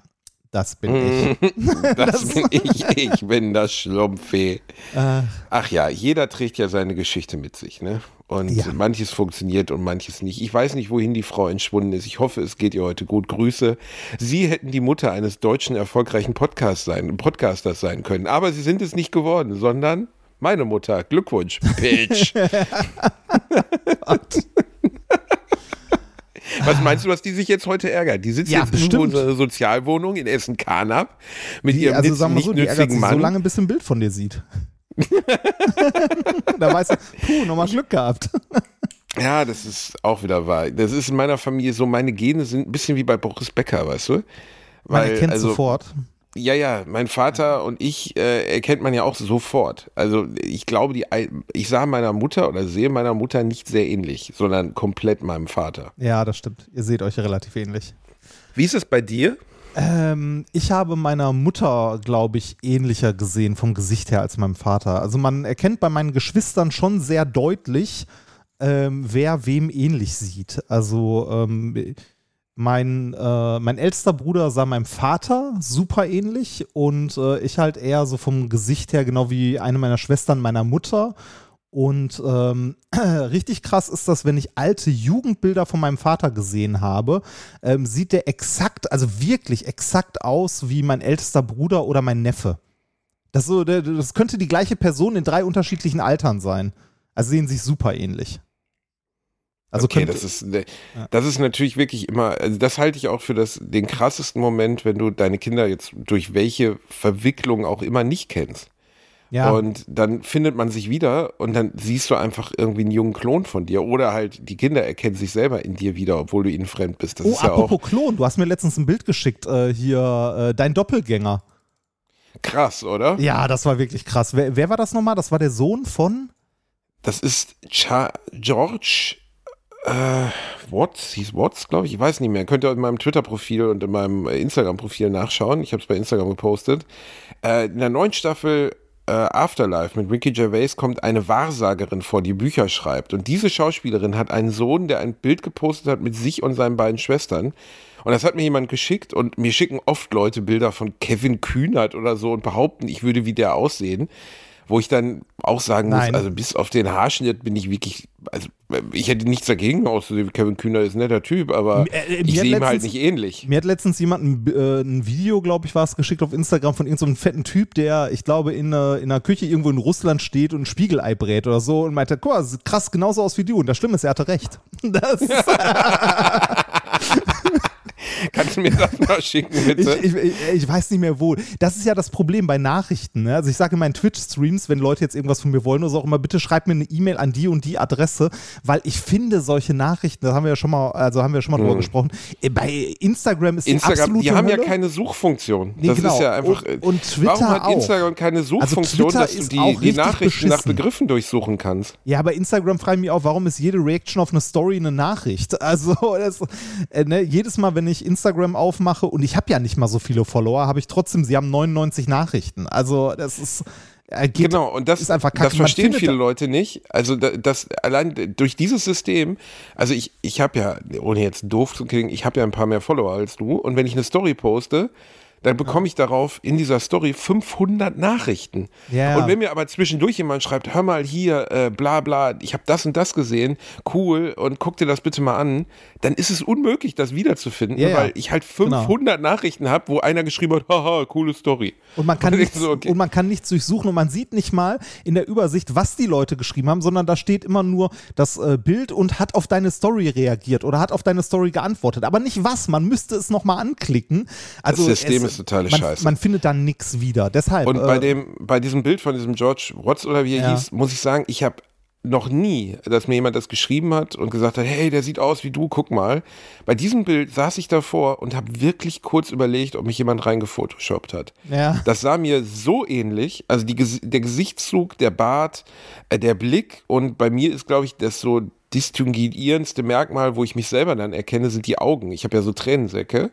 das bin ich.
Das bin ich, ich bin das Schlumpfi.
Äh,
Ach ja, jeder trägt ja seine Geschichte mit sich, ne? Und
Ja.
manches funktioniert und manches nicht. Ich weiß nicht, wohin die Frau entschwunden ist. Ich hoffe, es geht ihr heute gut. Grüße. Sie hätten die Mutter eines deutschen erfolgreichen Podcasts sein, Podcasters sein können. Aber sie sind es nicht geworden, sondern meine Mutter. Glückwunsch, Bitch. Was meinst du, was die sich jetzt heute ärgert? Die sitzt
Ja,
jetzt
bestimmt.
in unserer Sozialwohnung in Essen-Karnap mit
die,
ihrem
also sagen wir
nicht
so, die ärgert
nützigen Mann.
so lange, bis ein Bild von dir sieht. da weißt du, puh, nochmal Glück gehabt.
Ja, das ist auch wieder wahr. Das ist in meiner Familie so, meine Gene sind ein bisschen wie bei Boris Becker, weißt du?
Man erkennt
also,
sofort.
Ja, ja, mein Vater und ich äh, erkennt man ja auch sofort. Also ich glaube, die, ich sah meiner Mutter oder sehe meiner Mutter nicht sehr ähnlich, sondern komplett meinem Vater.
Ja, das stimmt. Ihr seht euch relativ ähnlich.
Wie ist es bei dir?
Ähm, ich habe meiner Mutter, glaube ich, ähnlicher gesehen vom Gesicht her als meinem Vater. Also man erkennt bei meinen Geschwistern schon sehr deutlich, ähm, wer wem ähnlich sieht. Also ähm, mein, äh, mein ältester Bruder sah meinem Vater super ähnlich und äh, ich halt eher so vom Gesicht her, genau wie eine meiner Schwestern meiner Mutter. Und ähm, richtig krass ist das, wenn ich alte Jugendbilder von meinem Vater gesehen habe, ähm, sieht der exakt, also wirklich exakt aus wie mein ältester Bruder oder mein Neffe. Das, so, das könnte die gleiche Person in drei unterschiedlichen Altern sein. Also sehen sich super ähnlich. Also
okay,
könnte,
das ist, ne-
Ja.
das ist natürlich wirklich immer, also das halte ich auch für das, den krassesten Moment, wenn du deine Kinder jetzt durch welche Verwicklung auch immer nicht kennst.
Ja.
Und dann findet man sich wieder und dann siehst du einfach irgendwie einen jungen Klon von dir. Oder halt die Kinder erkennen sich selber in dir wieder, obwohl du ihnen fremd bist. Das
oh,
ist ja
apropos
auch
Klon, du hast mir letztens ein Bild geschickt, äh, hier, äh, dein Doppelgänger.
krass, oder?
Ja, das war wirklich krass. Wer, wer war das nochmal? Das war der Sohn von?
Das ist Cha George äh, Watts, hieß Watts, glaube ich. Ich weiß nicht mehr. Könnt ihr in meinem Twitter-Profil und in meinem Instagram-Profil nachschauen. Ich habe es bei Instagram gepostet. Äh, in der neuen Staffel äh, Afterlife mit Ricky Gervais kommt eine Wahrsagerin vor, die Bücher schreibt. Und diese Schauspielerin hat einen Sohn, der ein Bild gepostet hat mit sich und seinen beiden Schwestern. Und das hat mir jemand geschickt und mir schicken oft Leute Bilder von Kevin Kühnert oder so und behaupten, ich würde wie der aussehen. Wo ich dann auch sagen
Nein.
muss, also bis auf den Haarschnitt bin ich wirklich, also ich hätte nichts dagegen auszusehen. Kevin Kühnert ist ein netter Typ, aber
Äh, äh,
ich sehe ihm halt nicht ähnlich.
Mir hat letztens jemand ein, äh, ein Video, glaube ich, war es, geschickt auf Instagram von irgendeinem so fetten Typ, der, ich glaube, in, äh, in einer Küche irgendwo in Russland steht und ein Spiegelei brät oder so und meinte, guck mal, das sieht krass genauso aus wie du. Und das Schlimme ist, er hatte recht. Das ist,
Kannst du mir das mal schicken,
ich,
bitte?
ich, ich, ich weiß nicht mehr wo. Das ist ja das Problem bei Nachrichten. Ne? Also ich sage in meinen Twitch-Streams, wenn Leute jetzt irgendwas von mir wollen oder so, auch immer, bitte schreibt mir eine E-Mail an die und die Adresse, weil ich finde solche Nachrichten, das haben wir ja schon mal, also haben wir schon mal drüber gesprochen, äh, bei Instagram ist die.
Instagram,
absolute
die haben ja
Hölle.
keine Suchfunktion.
Nee,
das
genau.
ist ja einfach.
Und- und Twitter
warum hat
auch.
Instagram keine Suchfunktion,
Twitter
dass du die,
auch
die Nachrichten nach
beschissen.
Begriffen durchsuchen kannst?
Ja, bei Instagram frage ich mich auch, warum ist jede Reaction auf eine Story eine Nachricht? Also das, äh, ne, jedes Mal, wenn ich Instagram aufmache und ich habe ja nicht mal so viele Follower, habe ich trotzdem, sie haben 99 Nachrichten. Also das ist geht,
Genau, und das,
ist einfach kacke.
das verstehen viele Leute nicht. Also da- das allein durch dieses System, also ich, ich habe ja, ohne jetzt doof zu klingen, ich habe ja ein paar mehr Follower als du und wenn ich eine Story poste, dann bekomme ich darauf in dieser Story 500 Nachrichten.
Ja.
Und wenn mir aber zwischendurch jemand schreibt, hör mal hier, äh, bla bla, ich habe das und das gesehen, cool, und guck dir das bitte mal an, dann ist es unmöglich, das wiederzufinden,
ja.
weil ich halt 500 Nachrichten habe, wo einer geschrieben hat, haha, coole Story.
Und man, kann
Und ich
nichts,
so, okay.
und man kann nichts durchsuchen und man sieht nicht mal in der Übersicht, was die Leute geschrieben haben, sondern da steht immer nur das äh, Bild und hat auf deine Story reagiert oder hat auf deine Story geantwortet. Aber nicht was, man müsste es nochmal anklicken. Also
Das System
es,
ist totale
man,
Scheiße.
Man findet da nichts wieder. Deshalb.
Und bei
äh,
dem, bei diesem Bild von diesem George Watts oder wie er
Ja.
hieß, muss ich sagen, ich habe noch nie, dass mir jemand das geschrieben hat und gesagt hat, hey, der sieht aus wie du, guck mal. Bei diesem Bild saß ich davor und habe wirklich kurz überlegt, ob mich jemand reingefotoshoppt hat.
Ja.
Das sah mir so ähnlich, also die, der Gesichtszug, der Bart, äh, der Blick und bei mir ist, glaube ich, das so distinguierendste Merkmal, wo ich mich selber dann erkenne, sind die Augen. Ich habe ja so Tränensäcke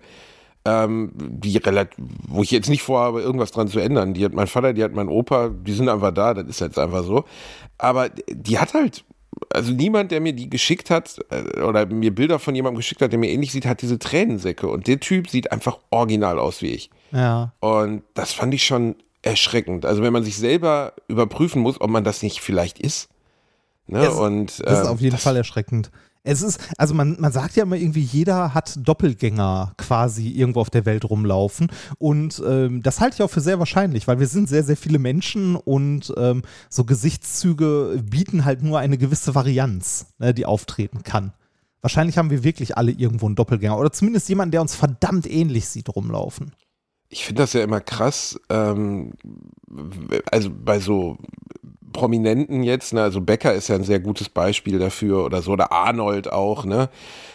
ähm, die relativ, wo ich jetzt nicht vorhabe, irgendwas dran zu ändern. Die hat mein Vater, die hat mein Opa, die sind einfach da, das ist jetzt einfach so. Aber die hat halt, also niemand, der mir die geschickt hat äh, oder mir Bilder von jemandem geschickt hat, der mir ähnlich sieht, hat diese Tränensäcke. Und der Typ sieht einfach original aus wie ich.
ja.
Und das fand ich schon erschreckend. Also wenn man sich selber überprüfen muss, ob man das nicht vielleicht ist. Ne?
Es-
Und,
Das ist
ähm,
auf jeden
das-
Fall erschreckend. Es ist, also man, man sagt ja immer irgendwie, jeder hat Doppelgänger quasi irgendwo auf der Welt rumlaufen. Und ähm, das halte ich auch für sehr wahrscheinlich, weil wir sind sehr, sehr viele Menschen und ähm, so Gesichtszüge bieten halt nur eine gewisse Varianz, ne, die auftreten kann. Wahrscheinlich haben wir wirklich alle irgendwo einen Doppelgänger oder zumindest jemanden, der uns verdammt ähnlich sieht, rumlaufen.
ich finde das ja immer krass, ähm, also bei so Prominenten jetzt, ne, also Becker ist ja ein sehr gutes Beispiel dafür oder so, oder Arnold auch, ne?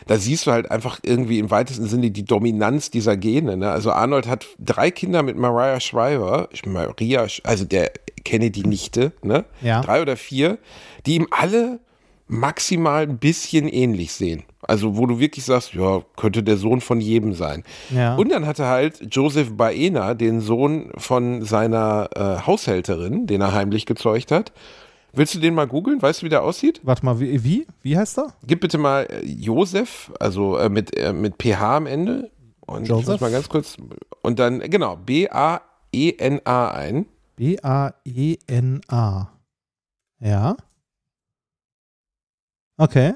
Da siehst du halt einfach irgendwie im weitesten Sinne die Dominanz dieser Gene, ne? Also Arnold hat drei Kinder mit Mariah Shriver, Maria, also der Kennedy-Nichte, ne?
Ja.
Drei oder vier, die ihm alle maximal ein bisschen ähnlich sehen. Also wo du wirklich sagst, ja, könnte der Sohn von jedem sein.
Ja.
Und dann hatte halt Joseph Baena, den Sohn von seiner äh, Haushälterin, den er heimlich gezeugt hat. Willst du den mal googeln? Weißt du, wie der aussieht?
Warte mal, wie? Wie, wie heißt er?
Gib bitte mal äh, Josef, also äh, mit, äh, mit PH am Ende. Und ich
Joseph?
muss mal ganz kurz. Und dann, genau, B-A-E-N-A ein.
B-A-E-N-A. Ja. Okay.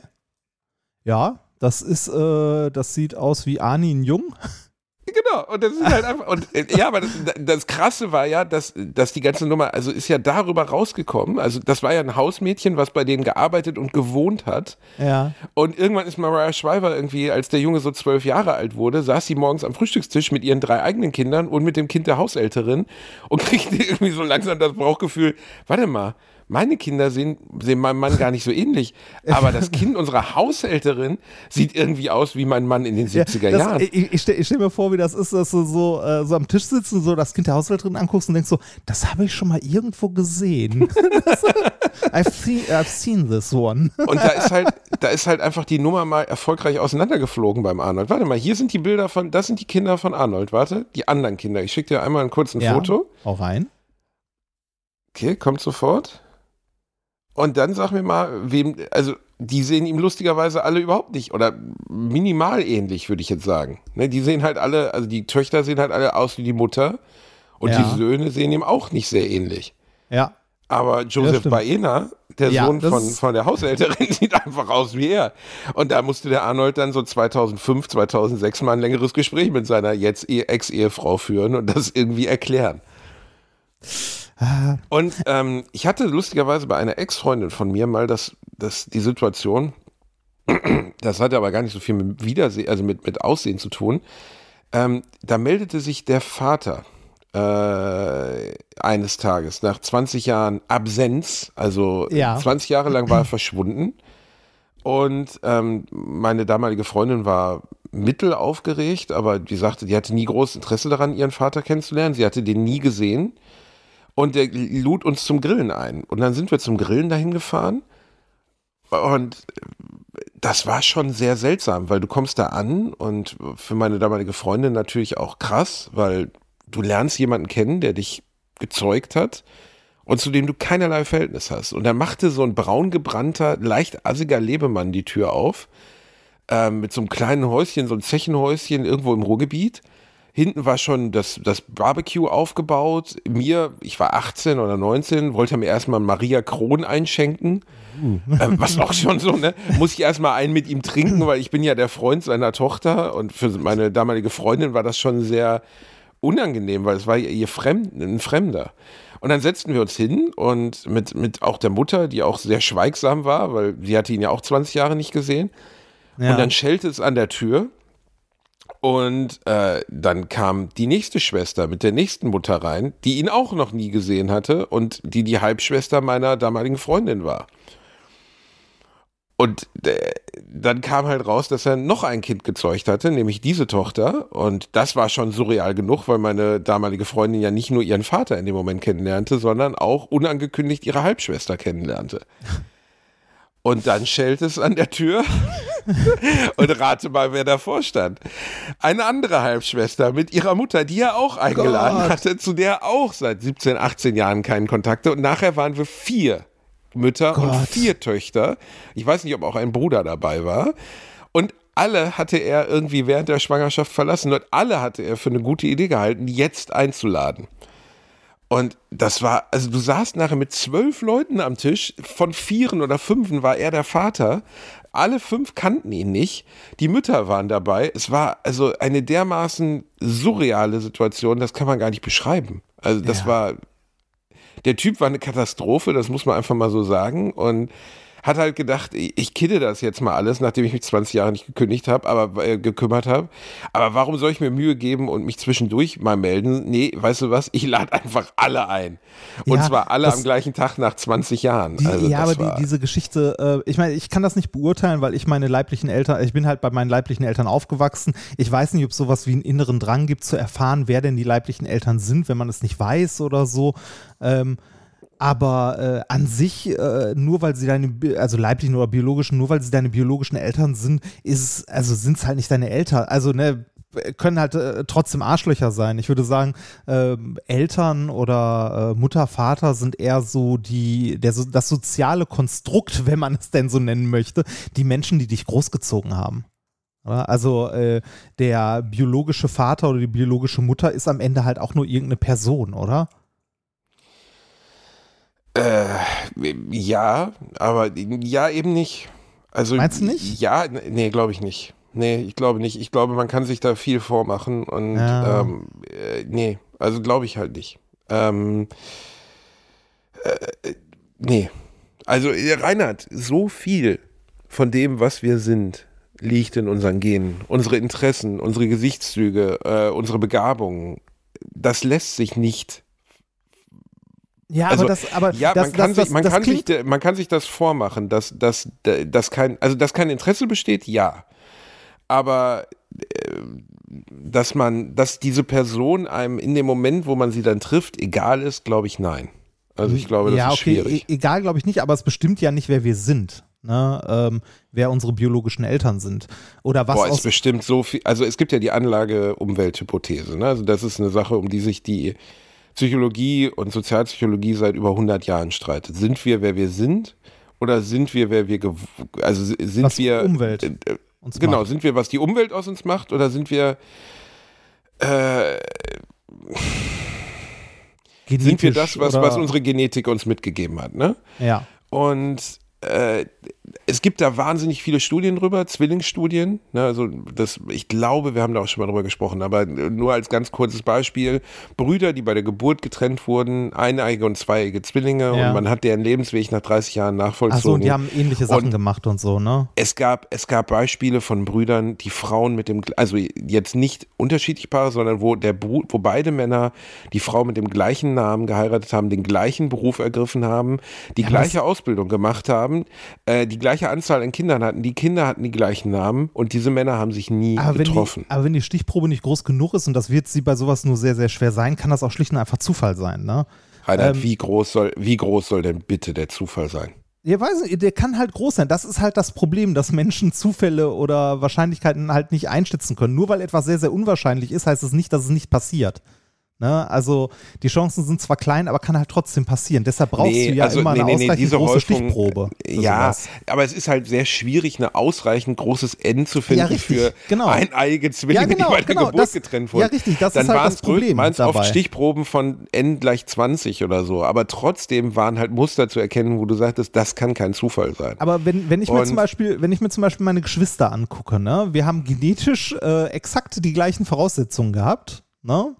Ja, das ist, äh, das sieht aus wie Arnin Jung.
Genau, und das ist halt einfach, und äh, ja, aber das, das Krasse war ja, dass, dass die ganze Nummer, also ist ja darüber rausgekommen, also das war ja ein Hausmädchen, was bei denen gearbeitet und gewohnt hat.
Ja.
Und irgendwann ist Mariah Schreiber irgendwie, als der Junge so zwölf Jahre alt wurde, saß sie morgens am Frühstückstisch mit ihren drei eigenen Kindern und mit dem Kind der Hausälterin und kriegte irgendwie so langsam das Brauchgefühl, warte mal, meine Kinder sehen, sehen meinem Mann gar nicht so ähnlich, aber das Kind unserer Haushälterin sieht irgendwie aus wie mein Mann in den 70er
Ja, das,
Jahren.
ich ich stelle stell mir vor, wie das ist, dass du so, äh, so am Tisch sitzt und so das Kind der Haushälterin anguckst und denkst so, das habe ich schon mal irgendwo gesehen. I've, seen, I've seen this one.
Und da ist halt, da ist halt einfach die Nummer mal erfolgreich auseinandergeflogen beim Arnold. Warte mal, hier sind die Bilder von, das sind die Kinder von Arnold. Warte, die anderen Kinder. Ich schicke dir einmal ein kurzes Foto.
Auch rein.
Okay, kommt sofort. Und dann sag mir mal, wem, also die sehen ihm lustigerweise alle überhaupt nicht oder minimal ähnlich, würde ich jetzt sagen. Ne, die sehen halt alle, also die Töchter sehen halt alle aus wie die Mutter und
Ja.
die Söhne sehen ihm auch nicht sehr ähnlich.
Ja.
Aber Joseph
stimmt.
Baena, der
Ja,
Sohn von, von der Haushälterin, sieht einfach aus wie er. Und da musste der Arnold dann so 2005, 2006 mal ein längeres Gespräch mit seiner jetzt eh- Ex-Ehefrau führen und das irgendwie erklären. Und ähm, ich hatte lustigerweise bei einer Ex-Freundin von mir mal das, das, die Situation, das hatte aber gar nicht so viel mit Wiedersehen, also mit, mit Aussehen zu tun. Ähm, da meldete sich der Vater äh, eines Tages nach 20 Jahren Absenz, also
Ja.
20 Jahre lang war er verschwunden. Und ähm, meine damalige Freundin war mittel aufgeregt, aber die sagte, die hatte nie großes Interesse daran, ihren Vater kennenzulernen. Sie hatte den nie gesehen. Und der lud uns zum Grillen ein. Und dann sind wir zum Grillen dahin gefahren. Und das war schon sehr seltsam, weil du kommst da an und für meine damalige Freundin natürlich auch krass, weil du lernst jemanden kennen, der dich gezeugt hat und zu dem du keinerlei Verhältnis hast. Und dann machte so ein braungebrannter, leicht assiger Lebemann die Tür auf, ähm, mit so einem kleinen Häuschen, so ein Zechenhäuschen irgendwo im Ruhrgebiet. Hinten war schon das, das Barbecue aufgebaut. Mir, ich war 18 oder 19, wollte er mir erstmal Maria Kron einschenken. Ähm, was auch schon so, ne? Muss ich erstmal einen mit ihm trinken, weil ich bin ja der Freund seiner Tochter und für meine damalige Freundin war das schon sehr unangenehm, weil es war ihr Fremd, ein Fremder. Und dann setzten wir uns hin und mit, mit auch der Mutter, die auch sehr schweigsam war, weil sie hatte ihn ja auch 20 Jahre nicht gesehen.
Ja.
Und dann schellte es an der Tür. Und äh, dann kam die nächste Schwester mit der nächsten Mutter rein, die ihn auch noch nie gesehen hatte und die die Halbschwester meiner damaligen Freundin war. Und äh, dann kam halt raus, dass er noch ein Kind gezeugt hatte, nämlich diese Tochter. Und das war schon surreal genug, weil meine damalige Freundin ja nicht nur ihren Vater in dem Moment kennenlernte, sondern auch unangekündigt ihre Halbschwester kennenlernte. Und dann schellt es an der Tür und rate mal, wer davor stand. Eine andere Halbschwester mit ihrer Mutter, die er auch eingeladen
Gott.
hatte, zu der er auch seit 17, 18 Jahren keinen Kontakt hatte. Und nachher waren wir vier Mütter und
Gott.
vier Töchter. Ich weiß nicht, ob auch ein Bruder dabei war. Und alle hatte er irgendwie während der Schwangerschaft verlassen und alle hatte er für eine gute Idee gehalten, jetzt einzuladen. Und das war, also du saßt nachher mit zwölf Leuten am Tisch, von vieren oder fünfen war er der Vater. Alle fünf kannten ihn nicht. Die Mütter waren dabei. Es war also eine dermaßen surreale Situation, das kann man gar nicht beschreiben. Also das
Ja.
war, der Typ war eine Katastrophe, das muss man einfach mal so sagen. Und hat halt gedacht, ich kidde das jetzt mal alles, nachdem ich mich 20 Jahre nicht gekündigt habe, aber äh, gekümmert habe. Aber warum soll ich mir Mühe geben und mich zwischendurch mal melden? Nee, weißt du was? Ich lade einfach alle ein. Und
Ja,
zwar alle
das-
am gleichen Tag nach 20 Jahren.
Die,
also
ja, aber die, diese Geschichte, äh, ich meine, ich kann das nicht beurteilen, weil ich meine leiblichen Eltern, ich bin halt bei meinen leiblichen Eltern aufgewachsen. Ich weiß nicht, ob es sowas wie einen inneren Drang gibt, zu erfahren, wer denn die leiblichen Eltern sind, wenn man es nicht weiß oder so. Ähm, aber äh, an sich, äh, nur weil sie deine, also leiblichen oder biologischen, nur weil sie deine biologischen Eltern sind, ist es, also sind es halt nicht deine Eltern. Also, ne, können halt äh, trotzdem Arschlöcher sein. Ich würde sagen, ähm, Eltern oder äh, Mutter, Vater sind eher so die, der, das soziale Konstrukt, wenn man es denn so nennen möchte, die Menschen, die dich großgezogen haben. Ja, Also äh, der biologische Vater oder die biologische Mutter ist am Ende halt auch nur irgendeine Person, oder?
Äh, ja, aber ja, eben nicht. Also,
Meinst du nicht?
Ja, nee, glaube ich nicht. nee, ich glaube nicht. Ich glaube, man kann sich da viel vormachen und
Ja.
ähm, äh, nee, also glaube ich halt nicht. Ähm, äh, nee. Also äh, Reinhard, so viel von dem, was wir sind, liegt in unseren Genen. Unsere Interessen, unsere Gesichtszüge, äh, unsere Begabungen. Das lässt sich nicht
Ja,
also,
aber das, aber
ja,
das,
man, kann
das,
sich,
das,
man, kann sich, man kann sich das vormachen, dass, dass, dass, kein, also dass kein Interesse besteht, ja. Aber äh, dass man, dass diese Person einem in dem Moment, wo man sie dann trifft, egal ist, glaube ich, nein. Also ich glaube, das
ja,
ist
okay,
schwierig.
e- egal, glaube ich nicht, aber es bestimmt ja nicht, wer wir sind. Ne? Ähm, wer unsere biologischen Eltern sind. Oder was
Boah, es bestimmt so viel. Also es gibt ja die Anlage-Umwelt-Hypothese. Ne? Also das ist eine Sache, um die sich die Psychologie und Sozialpsychologie seit über 100 Jahren streitet. Sind wir, wer wir sind? Oder sind wir, wer wir, also sind
Was
wir,
Umwelt
äh, äh, genau,
macht.
sind wir, was die Umwelt aus uns macht? Oder sind wir, äh, sind wir das, was, was unsere Genetik uns mitgegeben hat? Ne?
Ja.
Und äh, es gibt da wahnsinnig viele Studien drüber, Zwillingsstudien. Ne, also das, ich glaube, wir haben da auch schon mal drüber gesprochen, aber nur als ganz kurzes Beispiel. Brüder, die bei der Geburt getrennt wurden, eineige und zweieige Zwillinge
Ja.
und man hat deren Lebensweg nach 30 Jahren nachvollzogen.
Achso, und die haben ähnliche Sachen
Und
gemacht und so, ne?
es gab, es gab Beispiele von Brüdern, die Frauen mit dem, also jetzt nicht unterschiedlich Paare, sondern wo der wo beide Männer die Frau mit dem gleichen Namen geheiratet haben, den gleichen Beruf ergriffen haben, die
Ja,
gleiche Ausbildung gemacht haben, äh, die gleiche Anzahl an Kindern hatten, die Kinder hatten die gleichen Namen und diese Männer haben sich nie
Aber wenn, die,
getroffen.
aber wenn die Stichprobe nicht groß genug ist, und das wird sie bei sowas nur sehr, sehr schwer sein, kann das auch schlicht und einfach Zufall sein, ne?
Reinhard,
ähm,
wie groß soll, wie groß soll denn bitte der Zufall sein?
Ja, weiß nicht, der kann halt groß sein. Das ist halt das Problem, dass Menschen Zufälle oder Wahrscheinlichkeiten halt nicht einschätzen können. Nur weil etwas sehr, sehr unwahrscheinlich ist, heißt es nicht, dass es nicht passiert. Ne? Also die Chancen sind zwar klein, aber kann halt trotzdem passieren. Deshalb brauchst du ja immer eine ausreichend große Stichprobe. für
Ja,
sowas.
aber es ist halt sehr schwierig, ein ausreichend großes N zu finden
Ja, richtig,
für
genau.
eineige Zwillinge,
Ja, genau,
die bei der
genau,
Geburt
das-
getrennt
ja,
wurden.
richtig, das
Dann
ist halt das Problem
meinst oft
dabei.
Stichproben von N gleich 20 oder so, aber trotzdem waren halt Muster zu erkennen, wo du sagtest, das kann kein Zufall sein.
Aber wenn, wenn ich mir zum Beispiel, wenn ich mir zum Beispiel meine Geschwister angucke, ne, wir haben genetisch äh, exakt die gleichen Voraussetzungen gehabt, ne?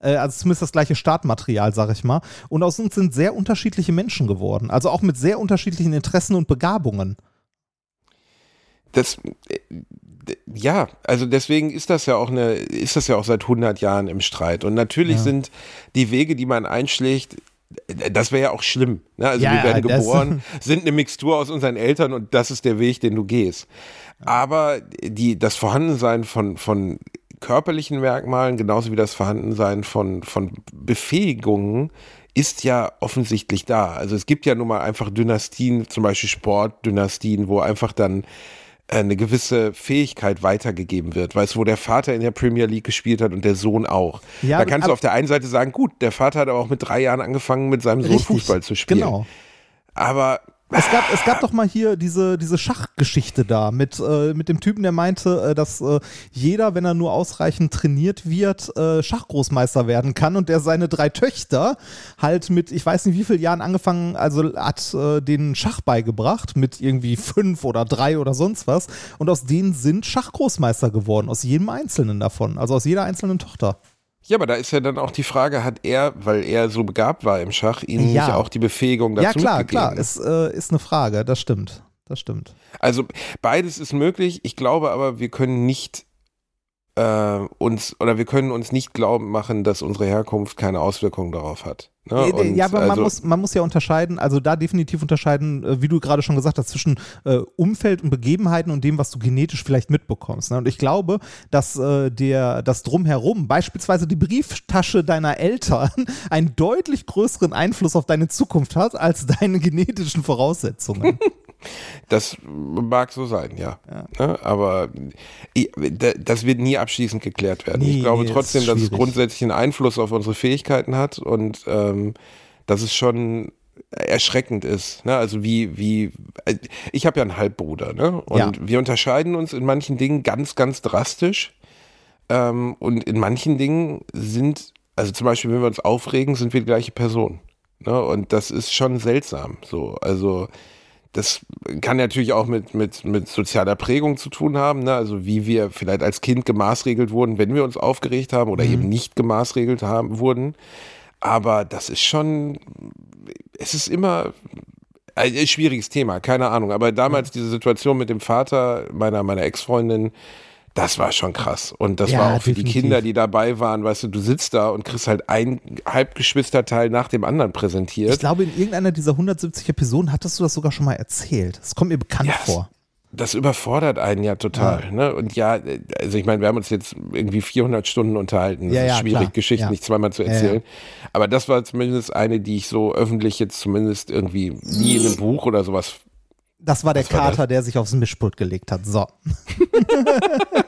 Äh, Also zumindest das gleiche Startmaterial, sag ich mal. Und aus uns sind sehr unterschiedliche Menschen geworden. Also auch mit sehr unterschiedlichen Interessen und Begabungen.
Das, äh, ja, also deswegen ist das ja auch eine, ist das ja auch seit 100 Jahren im Streit. Und natürlich
Ja.
sind die Wege, die man einschlägt, äh, das wäre ja auch schlimm. Ne? Also
Ja,
wir werden geboren, sind eine Mixtur aus unseren Eltern und das ist der Weg, den du gehst. Aber die, das Vorhandensein von, von körperlichen Merkmalen, genauso wie das Vorhandensein von, von Befähigungen, ist ja offensichtlich da. Also es gibt ja nun mal einfach Dynastien, zum Beispiel Sportdynastien, wo einfach dann äh, eine gewisse Fähigkeit weitergegeben wird. Weißt du, wo der Vater in der Premier League gespielt hat und der Sohn auch.
Ja,
da
aber-
kannst du auf der einen Seite sagen, gut, der Vater hat aber auch mit drei Jahren angefangen, mit seinem Sohn
Richtig,
Fußball zu spielen.
Genau.
Aber
Es gab, es gab doch mal hier diese, diese Schachgeschichte da mit, äh, mit dem Typen, der meinte, äh, dass äh, jeder, wenn er nur ausreichend trainiert wird, äh, Schachgroßmeister werden kann und der seine drei Töchter halt mit, ich weiß nicht wie vielen Jahren angefangen, also hat äh, den Schach beigebracht mit irgendwie fünf oder drei oder sonst was und aus denen sind Schachgroßmeister geworden, aus jedem einzelnen davon, also aus jeder einzelnen Tochter.
Ja, aber da ist ja dann auch die Frage, hat er, weil er so begabt war im Schach, ihnen
Ja.
nicht auch die Befähigung dazu
ja klar, klar, es äh, ist eine Frage, das stimmt, das stimmt.
Also beides ist möglich. Ich glaube aber, wir können nicht äh, uns oder wir können uns nicht glauben machen, dass unsere Herkunft keine Auswirkungen darauf hat. Ne?
Ja,
Und
ja, aber man,
also-
muss, man muss ja unterscheiden, also da definitiv unterscheiden, äh, wie du gerade schon gesagt hast, zwischen äh, Umfeld und Begebenheiten und dem, was du genetisch vielleicht mitbekommst. Ne? Und ich glaube, dass äh, der, das Drumherum, beispielsweise die Brieftasche deiner Eltern, einen deutlich größeren Einfluss auf deine Zukunft hat, als deine genetischen Voraussetzungen.
Das mag so sein, ja. Ne? Aber das wird nie abschließend geklärt werden.
Nee,
ich glaube
nee,
trotzdem, dass es grundsätzlich einen Einfluss auf unsere Fähigkeiten hat und ähm, dass es schon erschreckend ist. Ne? Also wie, wie, äh, ich habe ja einen Halbbruder, ne? Und
Ja.
wir unterscheiden uns in manchen Dingen ganz, ganz drastisch. Ähm, und in manchen Dingen sind, also zum Beispiel, wenn wir uns aufregen, sind wir die gleiche Person. Ne? Und das ist schon seltsam. So, also das kann natürlich auch mit, mit, mit sozialer Prägung zu tun haben, ne? also wie wir vielleicht als Kind gemaßregelt wurden, wenn wir uns aufgeregt haben oder
Mhm.
eben nicht gemaßregelt haben, wurden. Aber das ist schon, es ist immer ein schwieriges Thema, keine Ahnung. Aber
Mhm.
damals diese Situation mit dem Vater meiner, meiner Ex-Freundin, das war schon krass. Und das
Ja,
war auch für
definitiv.
die Kinder, die dabei waren, weißt du, du sitzt da und kriegst halt ein Halbgeschwisterteil nach dem anderen präsentiert.
Ich glaube, in irgendeiner dieser 170 Episoden hattest du das sogar schon mal erzählt. Das kommt mir bekannt
Ja,
vor.
Das überfordert einen ja total. Ne? Und ja, also ich meine, wir haben uns jetzt irgendwie 400 Stunden unterhalten.
Ja,
das ist
ja,
schwierig,
klar.
Geschichten
Ja.
nicht zweimal zu
Ja, ja.
erzählen. Aber das war zumindest eine, die ich so öffentlich jetzt zumindest irgendwie nie in einem Buch oder sowas.
Das war der
war
Kater, der sich aufs Mischpult gelegt hat. So.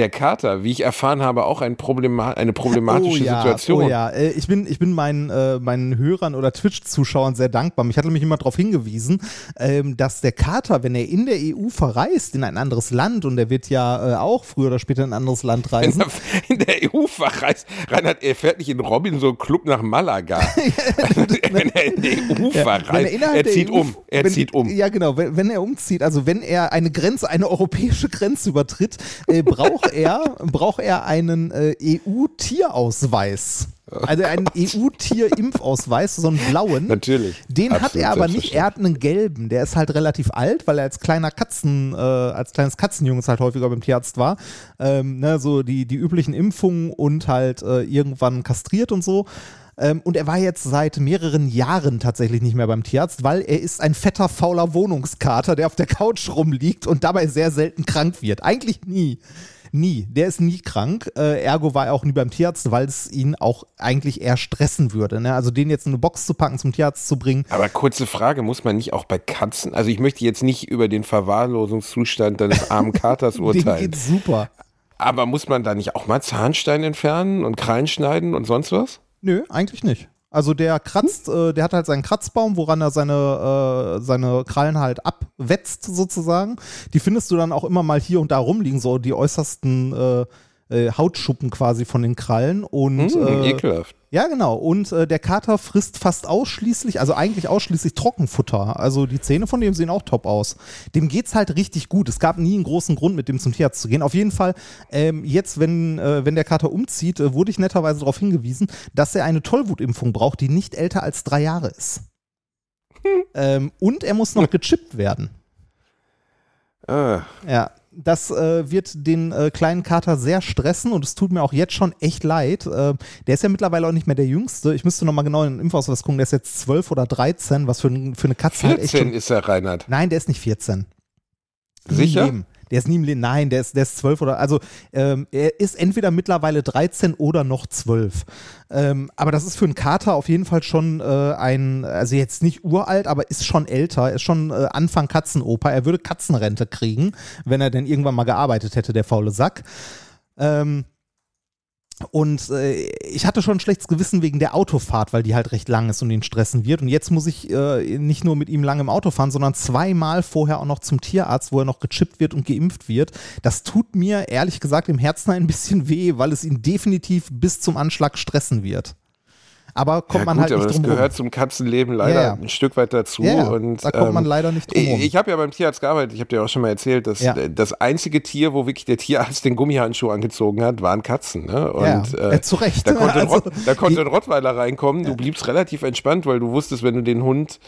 Der Kater, wie ich erfahren habe, auch ein Problema eine problematische
oh ja,
Situation.
Oh ja, Äh, ich bin, ich bin meinen, äh, meinen Hörern oder Twitch-Zuschauern sehr dankbar. Mich hat nämlich immer darauf hingewiesen, ähm, dass der Kater, wenn er in der EU verreist, in ein anderes Land, und er wird ja äh, auch früher oder später in ein anderes Land
In
reisen,
der, in der EU verreist. Reinhard, er fährt nicht in Robin so einen Club nach Malaga. wenn er in der EU
Ja,
verreist.
wenn er
Er zieht
EU
um. Er
wenn,
zieht um.
Ja, genau. Wenn, wenn er umzieht, also wenn er eine Grenze, eine europäische Grenze übertritt, äh, braucht er, braucht er einen äh, EU-Tierausweis. Also einen EU-Tier-Impfausweis, so einen blauen.
Natürlich.
Den hat
Absolut
er aber nicht. Er hat einen gelben. Der ist halt relativ alt, weil er als kleiner Katzen, äh, als kleines Katzenjunges halt häufiger beim Tierarzt war. Ähm, ne, so die, die üblichen Impfungen und halt äh, irgendwann kastriert und so. Ähm, und er war jetzt seit mehreren Jahren tatsächlich nicht mehr beim Tierarzt, weil er ist ein fetter, fauler Wohnungskater, der auf der Couch rumliegt und dabei sehr selten krank wird. Eigentlich nie. Nie. Der ist nie krank. Äh, ergo war er auch nie beim Tierarzt, weil es ihn auch eigentlich eher stressen würde. Ne? Also den jetzt in eine Box zu packen, zum Tierarzt zu bringen.
Aber kurze Frage, muss man nicht auch bei Katzen, also ich möchte jetzt nicht über den Verwahrlosungszustand deines armen Katers urteilen,
geht's super.
aber muss man da nicht auch mal Zahnstein entfernen und Krallen schneiden und sonst was?
Nö, eigentlich nicht. Also der kratzt, äh, der hat halt seinen Kratzbaum, woran er seine, äh, seine Krallen halt abwetzt sozusagen. Die findest du dann auch immer mal hier und da rumliegen, so die äußersten äh, äh, Hautschuppen quasi von den Krallen. Und
Hm,
äh,
ekelhaft.
ja, genau. Und äh, der Kater frisst fast ausschließlich, also eigentlich ausschließlich Trockenfutter. Also die Zähne von dem sehen auch top aus. Dem geht's halt richtig gut. Es gab nie einen großen Grund, mit dem zum Tierarzt zu gehen. Auf jeden Fall, ähm, jetzt, wenn, äh, wenn der Kater umzieht, äh, wurde ich netterweise darauf hingewiesen, dass er eine Tollwutimpfung braucht, die nicht älter als drei Jahre ist. ähm, und er muss noch gechippt werden.
Ah,
Ja, das äh, wird den äh, kleinen Kater sehr stressen und es tut mir auch jetzt schon echt leid. Äh, der ist ja mittlerweile auch nicht mehr der Jüngste. Ich müsste nochmal genau in den Impfausweis gucken. Der ist jetzt 12 oder 13, was für, für eine Katze halt echt
14
schon.
ist er, Reinhard.
Nein, der ist nicht 14. Nie
Sicher?
Leben. Der ist nie im Leben. Nein, der ist, der ist 12 oder. Also, ähm, er ist entweder mittlerweile 13 oder noch 12. Ähm, aber das ist für einen Kater auf jeden Fall schon äh, ein. Also, jetzt nicht uralt, aber ist schon älter. Ist schon äh, Anfang Katzenoper. Er würde Katzenrente kriegen, wenn er denn irgendwann mal gearbeitet hätte, der faule Sack. Ähm, und äh, ich hatte schon ein schlechtes Gewissen wegen der Autofahrt, weil die halt recht lang ist und ihn stressen wird. Und jetzt muss ich äh, nicht nur mit ihm lang im Auto fahren, sondern zweimal vorher auch noch zum Tierarzt, wo er noch gechippt wird und geimpft wird. Das tut mir ehrlich gesagt im Herzen ein bisschen weh, weil es ihn definitiv bis zum Anschlag stressen wird. Aber kommt
ja,
man
gut,
halt nicht
das
drum rum.
gehört zum Katzenleben leider
Ja,
ein Stück weit dazu. Und,
da kommt man
ähm,
leider nicht drum rum.
Ich, ich habe ja beim Tierarzt gearbeitet, ich habe dir auch schon mal erzählt, dass das einzige Tier, wo wirklich der Tierarzt den Gummihandschuh angezogen hat, waren Katzen. Ne? Und,
Ja, äh, zu Recht.
Da konnte, ein,
Also,
Rott, da konnte ein Rottweiler reinkommen, du bliebst relativ entspannt, weil du wusstest, wenn du den Hund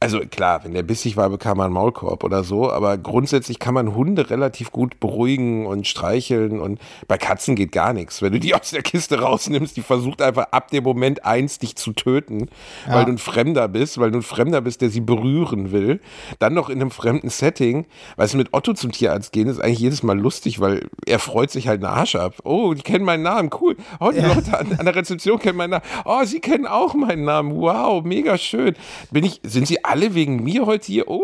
also klar, wenn der bissig war, bekam er einen Maulkorb oder so, aber grundsätzlich kann man Hunde relativ gut beruhigen und streicheln und bei Katzen geht gar nichts. Wenn du die aus der Kiste rausnimmst, die versucht einfach ab dem Moment eins dich zu töten,
Ja.
weil du ein Fremder bist, weil du ein Fremder bist, der sie berühren will. Dann noch in einem fremden Setting. Weißt du, mit Otto zum Tierarzt gehen ist eigentlich jedes Mal lustig, weil er freut sich halt einen Arsch ab. Oh, die kennen meinen Namen, cool. Oh, die Leute an, an der Rezeption kennen meinen Namen. Oh, sie kennen auch meinen Namen. Wow, mega schön. Bin ich, sind sie alle wegen mir heute hier? Oh.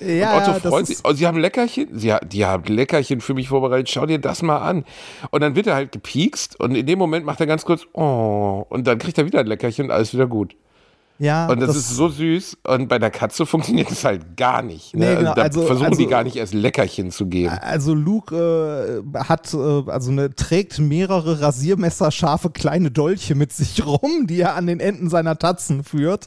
Ja,
und Otto
ja,
freut sich. Oh, sie haben Leckerchen? Sie, die haben Leckerchen für mich vorbereitet. Schau dir das mal an. Und dann wird er halt gepiekst und in dem Moment macht er ganz kurz, oh, und dann kriegt er wieder ein Leckerchen und alles wieder gut.
Ja,
Und das,
das-
ist so süß. Und bei der Katze funktioniert das halt gar nicht. Ne?
Nee, genau,
da
also-
versuchen
also-
die gar nicht erst Leckerchen zu geben.
Also Luke äh, hat, äh, also ne, trägt mehrere rasiermesserscharfe kleine Dolche mit sich rum, die er an den Enden seiner Tatzen führt,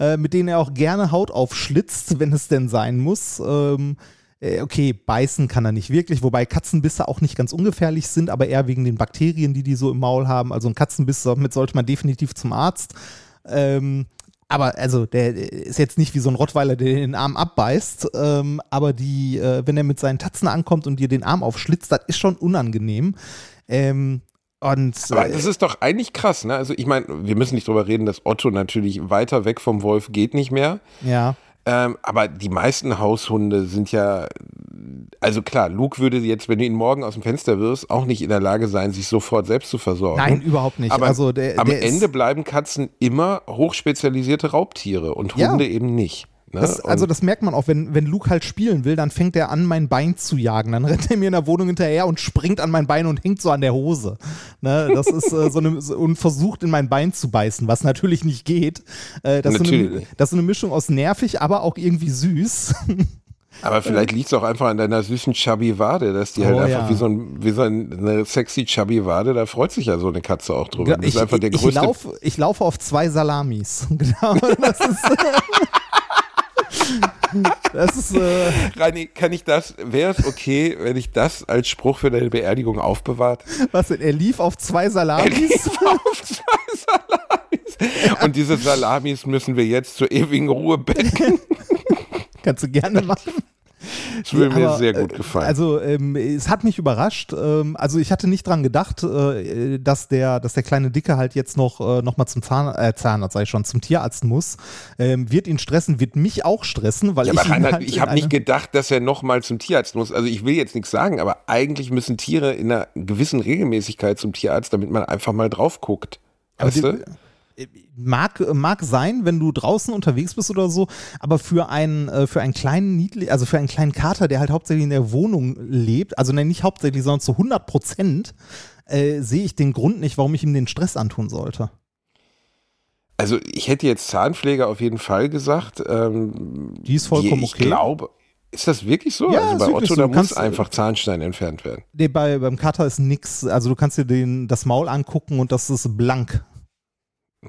äh, mit denen er auch gerne Haut aufschlitzt, wenn es denn sein muss. Ähm, äh, okay, beißen kann er nicht wirklich, wobei Katzenbisse auch nicht ganz ungefährlich sind, aber eher wegen den Bakterien, die die so im Maul haben. Also ein Katzenbiss, damit sollte man definitiv zum Arzt. Ähm, aber also der ist jetzt nicht wie so ein Rottweiler, der den Arm abbeißt, ähm, aber die, äh, wenn er mit seinen Tatzen ankommt und dir den Arm aufschlitzt, das ist schon unangenehm. Ähm, und
Aber
äh,
das ist doch eigentlich krass, ne? Also ich meine, wir müssen nicht drüber reden, dass Otto natürlich weiter weg vom Wolf geht nicht mehr.
ja,
Ähm, aber die meisten Haushunde sind ja, also klar, Luke würde jetzt, wenn du ihn morgen aus dem Fenster wirst, auch nicht in der Lage sein, sich sofort selbst zu versorgen.
nein, überhaupt nicht.
Aber
also der,
am
der
Ende bleiben Katzen immer hochspezialisierte Raubtiere und
Ja.
Hunde eben nicht. Ne?
das, also das merkt man auch, wenn, wenn Luke halt spielen will, dann fängt er an, mein Bein zu jagen. Dann rennt er mir in der Wohnung hinterher und springt an mein Bein und hängt so an der Hose. Ne, das ist äh, so eine, und versucht in mein Bein zu beißen, was natürlich nicht geht. Äh, das, ist so
Natürlich
eine, das ist so eine Mischung aus nervig, aber auch irgendwie süß.
Aber vielleicht liegt es auch einfach an deiner süßen Chubby Wade, dass die halt
Oh,
einfach
ja.
wie so, ein, wie so ein- eine sexy Chubby Wade, da freut sich ja so eine Katze auch drüber. Das
ich, ich,
größte.
laufe, ich laufe auf zwei Salamis. Genau. Das ist. das ist. Äh,
Reini, kann ich das, wäre es okay, wenn ich das als Spruch für deine Beerdigung aufbewahrt?
was denn? Er lief auf zwei Salamis.
auf zwei Salamis. Und diese Salamis müssen wir jetzt zur ewigen Ruhe becken.
Kannst du gerne machen.
Das würde mir sehr
äh,
gut gefallen.
Also ähm, es hat mich überrascht. Ähm, also ich hatte nicht dran gedacht, äh, dass der, dass der kleine Dicke halt jetzt noch, äh, noch mal zum Zahn, äh, Zahnarzt, sag ich schon, zum Tierarzt muss. Ähm, wird ihn stressen, wird mich auch stressen, weil
ja,
ich
Reinhard,
halt
ich habe nicht gedacht, dass er nochmal zum Tierarzt muss. Also ich will jetzt nichts sagen, aber eigentlich müssen Tiere in einer gewissen Regelmäßigkeit zum Tierarzt, damit man einfach mal drauf guckt. Weißt du?
Mag, mag sein, wenn du draußen unterwegs bist oder so, aber für einen, äh, für einen kleinen Niedli also für einen kleinen Kater, der halt hauptsächlich in der Wohnung lebt, also nicht hauptsächlich, sondern zu 100 Prozent, äh, sehe ich den Grund nicht, warum ich ihm den Stress antun sollte.
Also ich hätte jetzt Zahnpflege auf jeden Fall gesagt. Ähm,
Die ist vollkommen
ich
okay.
glaube, ist das wirklich so?
Ja,
also bei Otto,
so.
da muss einfach Zahnstein entfernt werden.
Nee, bei, beim Kater ist nix, also du kannst dir den, das Maul angucken und das ist blank.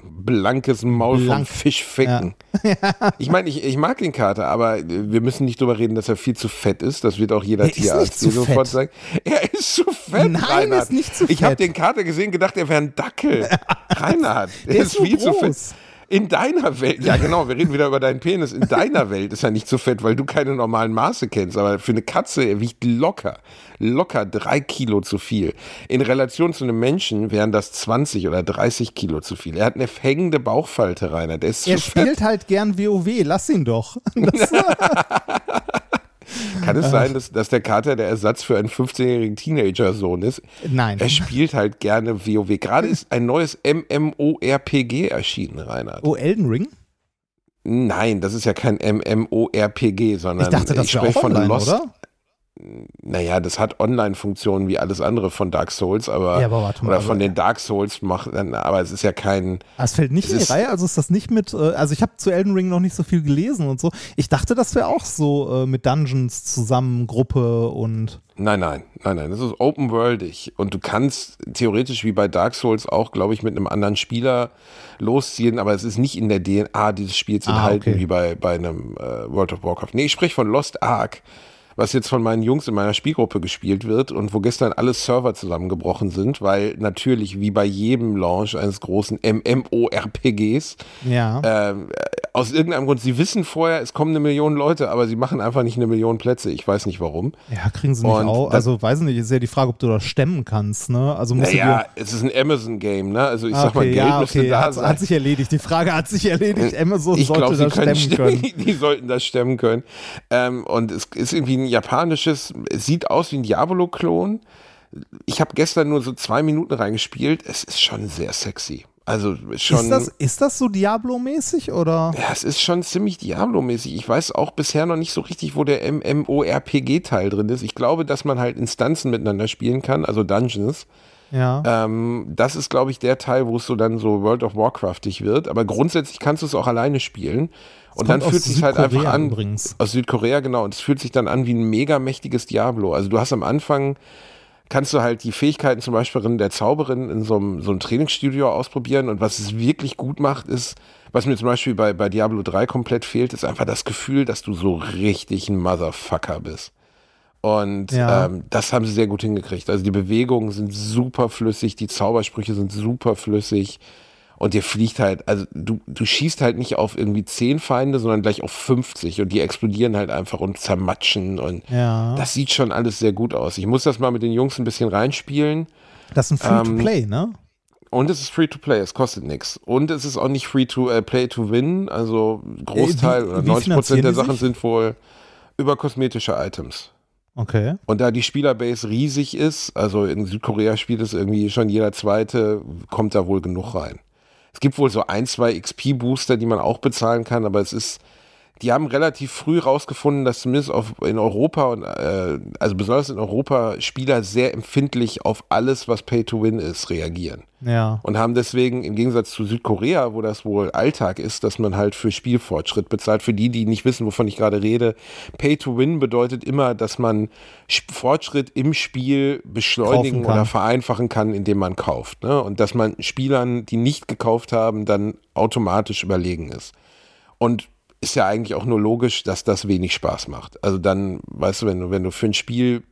Blankes Maul
Blank.
vom Fischficken. Ich meine, ich, ich mag den Kater, aber wir müssen nicht drüber reden, dass er viel zu fett ist. Das wird auch jeder
Er ist
Tierarzt dir sofort
fett.
sagen. Er ist zu fett,
Nein,
Reinhard.
ist nicht zu
Ich habe
fett.
den Kater gesehen, gedacht, er wäre ein Dackel. Reinhard,
Der ist so
viel zu fett. In deiner Welt, ja genau, wir reden wieder über deinen Penis. In deiner Welt ist er nicht so fett, weil du keine normalen Maße kennst. Aber für eine Katze, er wiegt locker, locker drei Kilo zu viel. In Relation zu einem Menschen wären das 20 oder 30 Kilo zu viel. Er hat eine hängende Bauchfalte, Rainer. Der ist
Er
zu fett.
spielt halt gern WoW, lass ihn doch.
Kann es sein, dass, dass der Kater der Ersatz für einen 15-jährigen Teenager-Sohn ist?
nein.
Er spielt halt gerne WoW. Gerade ist ein neues MMORPG erschienen, Reinhard.
Oh, Elden Ring?
Nein, das ist ja kein MMORPG, sondern
Ich dachte, das wäre
spreche
online,
Lost.
oder?
Naja, das hat Online-Funktionen wie alles andere von Dark Souls, aber,
Ja, aber warte mal,
oder von
aber-
den Dark Souls macht, aber es ist ja kein.
Ah, Es fällt nicht
Es
in die Reihe, also ist das nicht mit, äh, also ich habe zu Elden Ring noch nicht so viel gelesen und so. Ich dachte, das wäre auch so äh, mit Dungeons zusammen, Gruppe und
Nein, nein, nein, nein. Das ist open worldig und du kannst theoretisch wie bei Dark Souls auch, glaube ich, mit einem anderen Spieler losziehen, aber es ist nicht in der DNA dieses Spiels
Ah,
enthalten
okay.
wie bei, bei einem äh, World of Warcraft. Nee, ich spreche von Lost Ark, was jetzt von meinen Jungs in meiner Spielgruppe gespielt wird und wo gestern alle Server zusammengebrochen sind, weil natürlich wie bei jedem Launch eines großen MMORPGs
ja.
äh, aus irgendeinem Grund, sie wissen vorher, es kommen eine Million Leute, aber sie machen einfach nicht eine Million Plätze. Ich weiß nicht warum.
ja, kriegen sie nicht
und
auch. Also weiß nicht, ist ja die Frage, ob du das stemmen kannst, ne? Also musst
Naja, es ist ein Amazon-Game, ne? Also ich
dir,
sag mal, Geld
ja,
müsste
okay,
da
hat,
sein.
hat sich erledigt. Die Frage hat sich erledigt. Amazon
ich
sollte
glaube, sie
das stemmen können.
Die, die sollten das stemmen können. Ähm, und es ist irgendwie ein japanisches, es sieht aus wie ein Diabolo-Klon. Ich habe gestern nur so zwei Minuten reingespielt. Es ist schon sehr sexy. Also schon.
Ist das, ist das so Diablo-mäßig oder?
Ja, es ist schon ziemlich Diablo-mäßig. Ich weiß auch bisher noch nicht so richtig, wo der MMORPG-Teil drin ist. Ich glaube, dass man halt Instanzen miteinander spielen kann, also Dungeons.
Ja.
Ähm, das ist, glaube ich, der Teil, wo es so dann so World of Warcraftig wird. Aber grundsätzlich kannst du es auch alleine spielen. Und dann fühlt sich halt einfach an.
übrigens.
Aus Südkorea, genau. Und es fühlt sich dann an wie ein mega mächtiges Diablo. Also du hast am Anfang, kannst du halt die Fähigkeiten zum Beispiel der Zauberin in so einem, so einem Trainingsstudio ausprobieren. Und was es wirklich gut macht, ist, was mir zum Beispiel bei, bei Diablo 3 komplett fehlt, ist einfach das Gefühl, dass du so richtig ein Motherfucker bist. Und
Ja.
ähm, das haben sie sehr gut hingekriegt. Also die Bewegungen sind super flüssig, die Zaubersprüche sind super flüssig. Und dir fliegt halt, also du, du schießt halt nicht auf irgendwie 10 Feinde, sondern gleich auf 50 und die explodieren halt einfach und zermatschen und
Ja.
das sieht schon alles sehr gut aus. Ich muss das mal mit den Jungs ein bisschen reinspielen.
Das ist ein Free-to-Play, ne?
Und es ist free to play, es kostet nichts. Und es ist auch nicht free to äh, play to win. Also Großteil
Äh, wie-
oder
wie
90 Prozent der Sachen
sich?
sind wohl über kosmetische Items.
Okay.
Und da die Spielerbase riesig ist, also in Südkorea spielt es irgendwie schon jeder zweite, kommt da wohl genug rein. Es gibt wohl so ein, zwei XP-Booster, die man auch bezahlen kann, aber es ist, die haben relativ früh rausgefunden, dass zumindest auf, in Europa und äh, also besonders in Europa Spieler sehr empfindlich auf alles, was Pay to Win ist, reagieren.
Ja.
Und haben deswegen im Gegensatz zu Südkorea, wo das wohl Alltag ist, dass man halt für Spielfortschritt bezahlt. Für die, die nicht wissen, wovon ich gerade rede, Pay to Win bedeutet immer, dass man Fortschritt im Spiel beschleunigen oder vereinfachen kann, indem man kauft. Ne? Und dass man Spielern, die nicht gekauft haben, dann automatisch überlegen ist. Und ist ja eigentlich auch nur logisch, dass das wenig Spaß macht. Also dann, weißt du, wenn du, wenn du für ein Spiel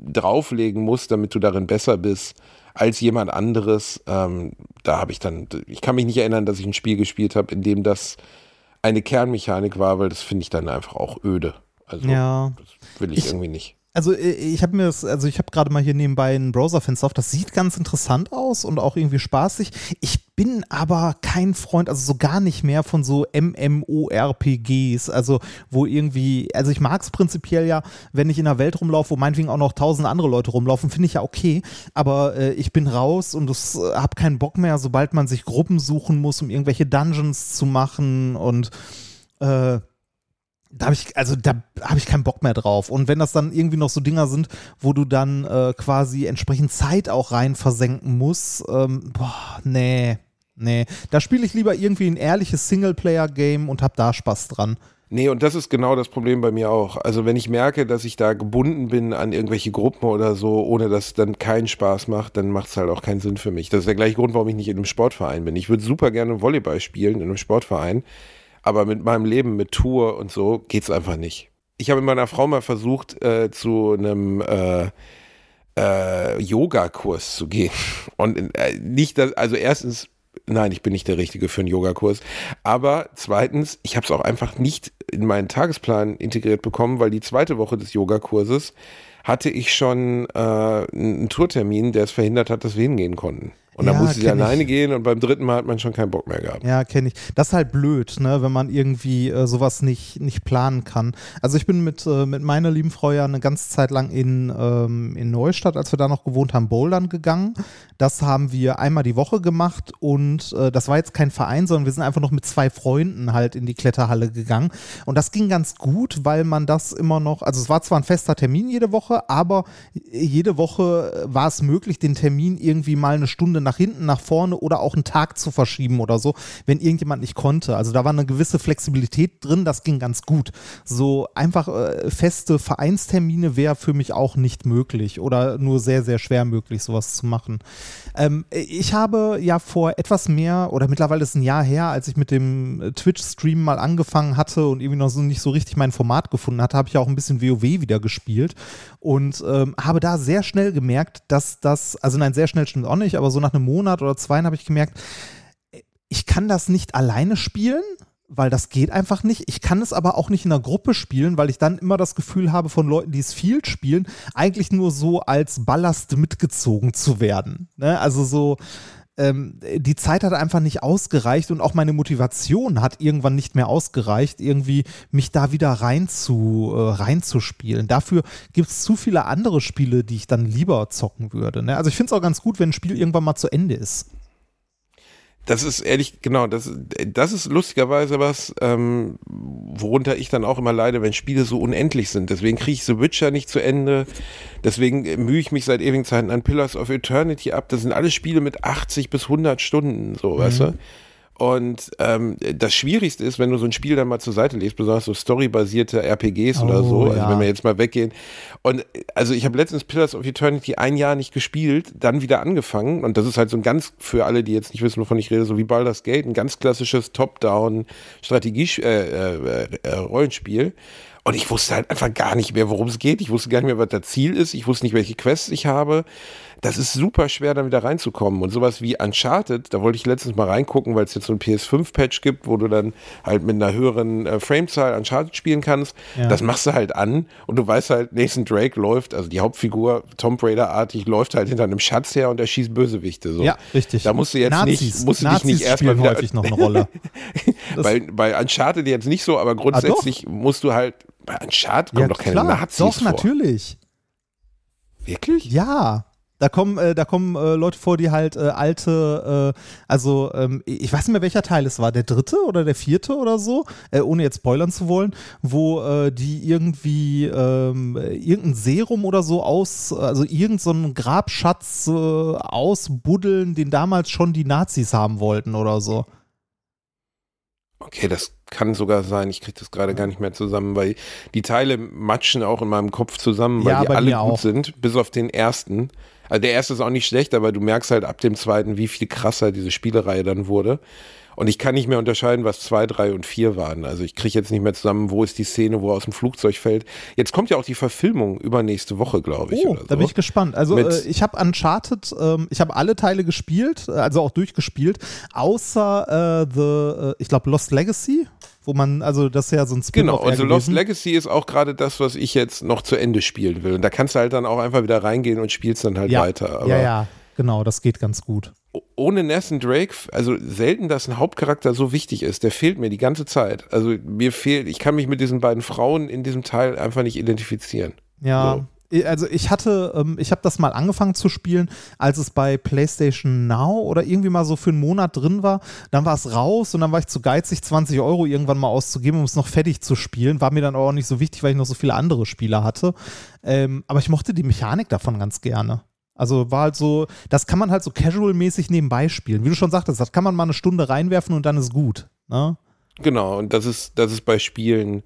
drauflegen musst, damit du darin besser bist als jemand anderes, ähm, da habe ich dann, ich kann mich nicht erinnern, dass ich ein Spiel gespielt habe, in dem das eine Kernmechanik war, weil das finde ich dann einfach auch öde. Also
Ja.
das will ich,
Ich-
irgendwie nicht.
Also äh, ich habe mir das, also ich habe gerade mal hier nebenbei ein Browserfenster auf. Das sieht ganz interessant aus und auch irgendwie spaßig. Ich bin aber kein Freund, also so gar nicht mehr von so MMORPGs, also wo irgendwie, also ich mag es prinzipiell ja, wenn ich in einer Welt rumlaufe, wo meinetwegen auch noch tausend andere Leute rumlaufen, finde ich ja okay. Aber äh, ich bin raus und es äh, habe keinen Bock mehr, sobald man sich Gruppen suchen muss, um irgendwelche Dungeons zu machen und äh, da habe ich, also da habe ich keinen Bock mehr drauf. Und wenn das dann irgendwie noch so Dinger sind, wo du dann äh, quasi entsprechend Zeit auch rein versenken musst, ähm, boah, nee, nee. Da spiele ich lieber irgendwie ein ehrliches Singleplayer-Game und hab da Spaß dran.
Nee, und das ist genau das Problem bei mir auch. Also wenn ich merke, dass ich da gebunden bin an irgendwelche Gruppen oder so, ohne dass es dann keinen Spaß macht, dann macht es halt auch keinen Sinn für mich. Das ist der gleiche Grund, warum ich nicht in einem Sportverein bin. Ich würde super gerne Volleyball spielen in einem Sportverein, aber mit meinem Leben, mit Tour und so, geht's einfach nicht. Ich habe mit meiner Frau mal versucht, äh, zu einem äh, äh, Yoga-Kurs zu gehen. Und äh, nicht, dass, also erstens, nein, ich bin nicht der Richtige für einen Yogakurs. Aber zweitens, ich habe es auch einfach nicht in meinen Tagesplan integriert bekommen, weil die zweite Woche des Yogakurses hatte ich schon äh, einen Tourtermin, der es verhindert hat, dass wir hingehen konnten. Und dann
Ja,
musste sie
kenn ich.
alleine gehen und beim dritten Mal hat man schon keinen Bock mehr gehabt.
Ja, kenne ich. Das ist halt blöd, ne, wenn man irgendwie äh, sowas nicht, nicht planen kann. Also ich bin mit, äh, mit meiner lieben Frau ja eine ganze Zeit lang in, ähm, in Neustadt, als wir da noch gewohnt haben, bouldern gegangen. Das haben wir einmal die Woche gemacht und äh, das war jetzt kein Verein, sondern wir sind einfach noch mit zwei Freunden halt in die Kletterhalle gegangen. Und das ging ganz gut, weil man das immer noch, also es war zwar ein fester Termin jede Woche, aber jede Woche war es möglich, den Termin irgendwie mal eine Stunde nach hinten, nach vorne oder auch einen Tag zu verschieben oder so, wenn irgendjemand nicht konnte. Also da war eine gewisse Flexibilität drin, das ging ganz gut. So einfach äh, feste Vereinstermine wäre für mich auch nicht möglich oder nur sehr, sehr schwer möglich, sowas zu machen. Ähm, ich habe ja vor etwas mehr oder mittlerweile ist ein Jahr her, als ich mit dem Twitch-Stream mal angefangen hatte und irgendwie noch so nicht so richtig mein Format gefunden hatte, habe ich auch ein bisschen WoW wieder gespielt und ähm, habe da sehr schnell gemerkt, dass das, also nein, sehr schnell stimmt auch nicht, aber so nach einem Monat oder zwei habe ich gemerkt, ich kann das nicht alleine spielen, weil das geht einfach nicht. Ich kann es aber auch nicht in einer Gruppe spielen, weil ich dann immer das Gefühl habe von Leuten, die es viel spielen, eigentlich nur so als Ballast mitgezogen zu werden. Ne? Also so, ähm, die Zeit hat einfach nicht ausgereicht und auch meine Motivation hat irgendwann nicht mehr ausgereicht, irgendwie mich da wieder rein zu, äh, reinzuspielen. Dafür gibt es zu viele andere Spiele, die ich dann lieber zocken würde. Ne? Also ich finde es auch ganz gut, wenn ein Spiel irgendwann mal zu Ende ist.
Das ist ehrlich, genau, das, das ist lustigerweise was, ähm, worunter ich dann auch immer leide, wenn Spiele so unendlich sind. Deswegen kriege ich The Witcher nicht zu Ende. Deswegen mühe ich mich seit ewigen Zeiten an Pillars of Eternity ab. Das sind alle Spiele mit 80 bis 100 Stunden, so, weißt du? Und ähm, das Schwierigste ist, wenn du so ein Spiel dann mal zur Seite legst, besonders so storybasierte RPGs oder
Oh,
so, also
ja.
wenn wir jetzt mal weggehen. Und also ich habe letztens Pillars of Eternity ein Jahr nicht gespielt, dann wieder angefangen. Und das ist halt so ein ganz, für alle, die jetzt nicht wissen, wovon ich rede, so wie Baldur's Gate, ein ganz klassisches Top-Down-Strategie-Rollenspiel. Äh, äh, Rollenspiel. Und ich wusste halt einfach gar nicht mehr, worum es geht. Ich wusste gar nicht mehr, was das Ziel ist. Ich wusste nicht, welche Quests ich habe. Das ist super schwer, dann wieder reinzukommen. Und sowas wie Uncharted, da wollte ich letztens mal reingucken, weil es jetzt so ein PS5-Patch gibt, wo du dann halt mit einer höheren äh, Framezahl Uncharted spielen kannst.
Ja.
Das machst du halt an und du weißt halt, Nathan Drake läuft, also die Hauptfigur, Tom Raider-artig, läuft halt hinter einem Schatz her und er schießt Bösewichte. So.
Ja, richtig.
Da musst du jetzt
Nazis.
nicht, musst du
Nazis
dich nicht erstmal wieder.
häufig noch eine Rolle.
Bei, bei Uncharted jetzt nicht so, aber grundsätzlich musst du halt, bei Uncharted kommen doch keine Nazis
Doch,
vor.
natürlich.
Wirklich?
Ja. Da kommen, äh, da kommen äh, Leute vor, die halt äh, alte, äh, also ähm, ich weiß nicht mehr, welcher Teil es war, der dritte oder der vierte oder so, äh, ohne jetzt spoilern zu wollen, wo äh, die irgendwie ähm, irgendein Serum oder so aus, also irgendeinen so einen Grabschatz ausbuddeln, den damals schon die Nazis haben wollten oder so.
Okay, das kann sogar sein. Ich kriege das gerade gar nicht mehr zusammen, weil die Teile matschen auch in meinem Kopf zusammen, weil
Ja,
die alle gut
auch.
sind, bis auf den ersten. Also der erste ist auch nicht schlecht, aber du merkst halt ab dem zweiten, wie viel krasser diese Spielereihe dann wurde. Und ich kann nicht mehr unterscheiden, was zwei, drei und vier waren. Also ich kriege jetzt nicht mehr zusammen, wo ist die Szene, wo er aus dem Flugzeug fällt. Jetzt kommt ja auch die Verfilmung übernächste Woche, glaube ich.
Oh,
oder
da
so.
bin ich gespannt. Also
Mit-
äh, ich habe Uncharted, ähm, ich habe alle Teile gespielt, äh, also auch durchgespielt, außer äh, The, äh, ich glaube Lost Legacy, wo man, also das ist ja so ein
Genau,
Spin-off eher
also Lost
gewesen.
Legacy ist auch gerade das, was ich jetzt noch zu Ende spielen will. Und da kannst du halt dann auch einfach wieder reingehen und spielst dann halt
ja,
weiter. Aber
ja, ja, genau, das geht ganz gut.
ohne Nathan Drake, also selten, dass ein Hauptcharakter so wichtig ist. Der fehlt mir die ganze Zeit. Also mir fehlt, ich kann mich mit diesen beiden Frauen in diesem Teil einfach nicht identifizieren.
Ja.
So.
Also ich hatte, ähm, ich habe das mal angefangen zu spielen, als es bei PlayStation Now oder irgendwie mal so für einen Monat drin war. Dann war es raus und dann war ich zu geizig, 20 Euro irgendwann mal auszugeben, um es noch fertig zu spielen. War mir dann auch nicht so wichtig, weil ich noch so viele andere Spiele hatte. Ähm, aber ich mochte die Mechanik davon ganz gerne. Also war halt so, das kann man halt so casual-mäßig nebenbei spielen. Wie du schon sagtest, das kann man mal eine Stunde reinwerfen und dann ist gut. Ne?
Genau, und das ist, das ist bei Spielen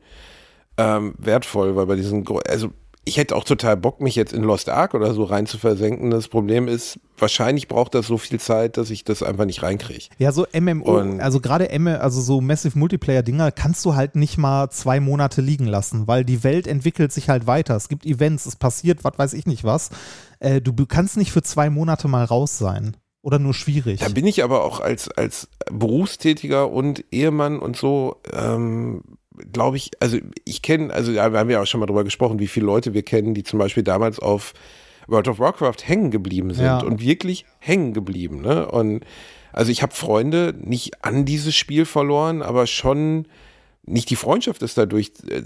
ähm, wertvoll, weil bei diesen, also ich hätte auch total Bock, mich jetzt in Lost Ark oder so rein zu versenken. Das Problem ist, wahrscheinlich braucht das so viel Zeit, dass ich das einfach nicht reinkriege.
Ja, so MMO,
Und-
also gerade also so Massive Multiplayer-Dinger kannst du halt nicht mal zwei Monate liegen lassen, weil die Welt entwickelt sich halt weiter. Es gibt Events, es passiert, was weiß ich nicht was. Äh, du kannst nicht für zwei Monate mal raus sein. Oder nur schwierig.
Da bin ich aber auch als, als Berufstätiger und Ehemann und so, ähm, glaube ich, also ich kenne, also da haben wir auch schon mal drüber gesprochen, wie viele Leute wir kennen, die zum Beispiel damals auf World of Warcraft hängen geblieben sind
Ja.
und wirklich hängen geblieben. Ne? Und also ich habe Freunde nicht an dieses Spiel verloren, aber schon nicht die Freundschaft ist dadurch äh,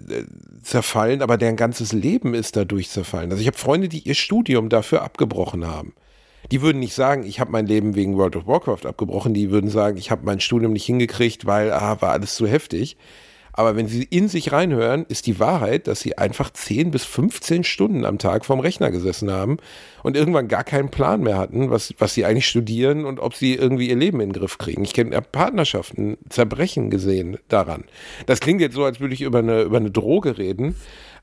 zerfallen, aber deren ganzes Leben ist dadurch zerfallen. Also ich habe Freunde, die ihr Studium dafür abgebrochen haben. Die würden nicht sagen, ich habe mein Leben wegen World of Warcraft abgebrochen. Die würden sagen, ich habe mein Studium nicht hingekriegt, weil ah, war alles zu heftig. Aber wenn sie in sich reinhören, ist die Wahrheit, dass sie einfach 10 bis 15 Stunden am Tag vorm Rechner gesessen haben und irgendwann gar keinen Plan mehr hatten, was, was sie eigentlich studieren und ob sie irgendwie ihr Leben in den Griff kriegen. Ich kenne Partnerschaften zerbrechen gesehen daran. Das klingt jetzt so, als würde ich über eine, über eine Droge reden.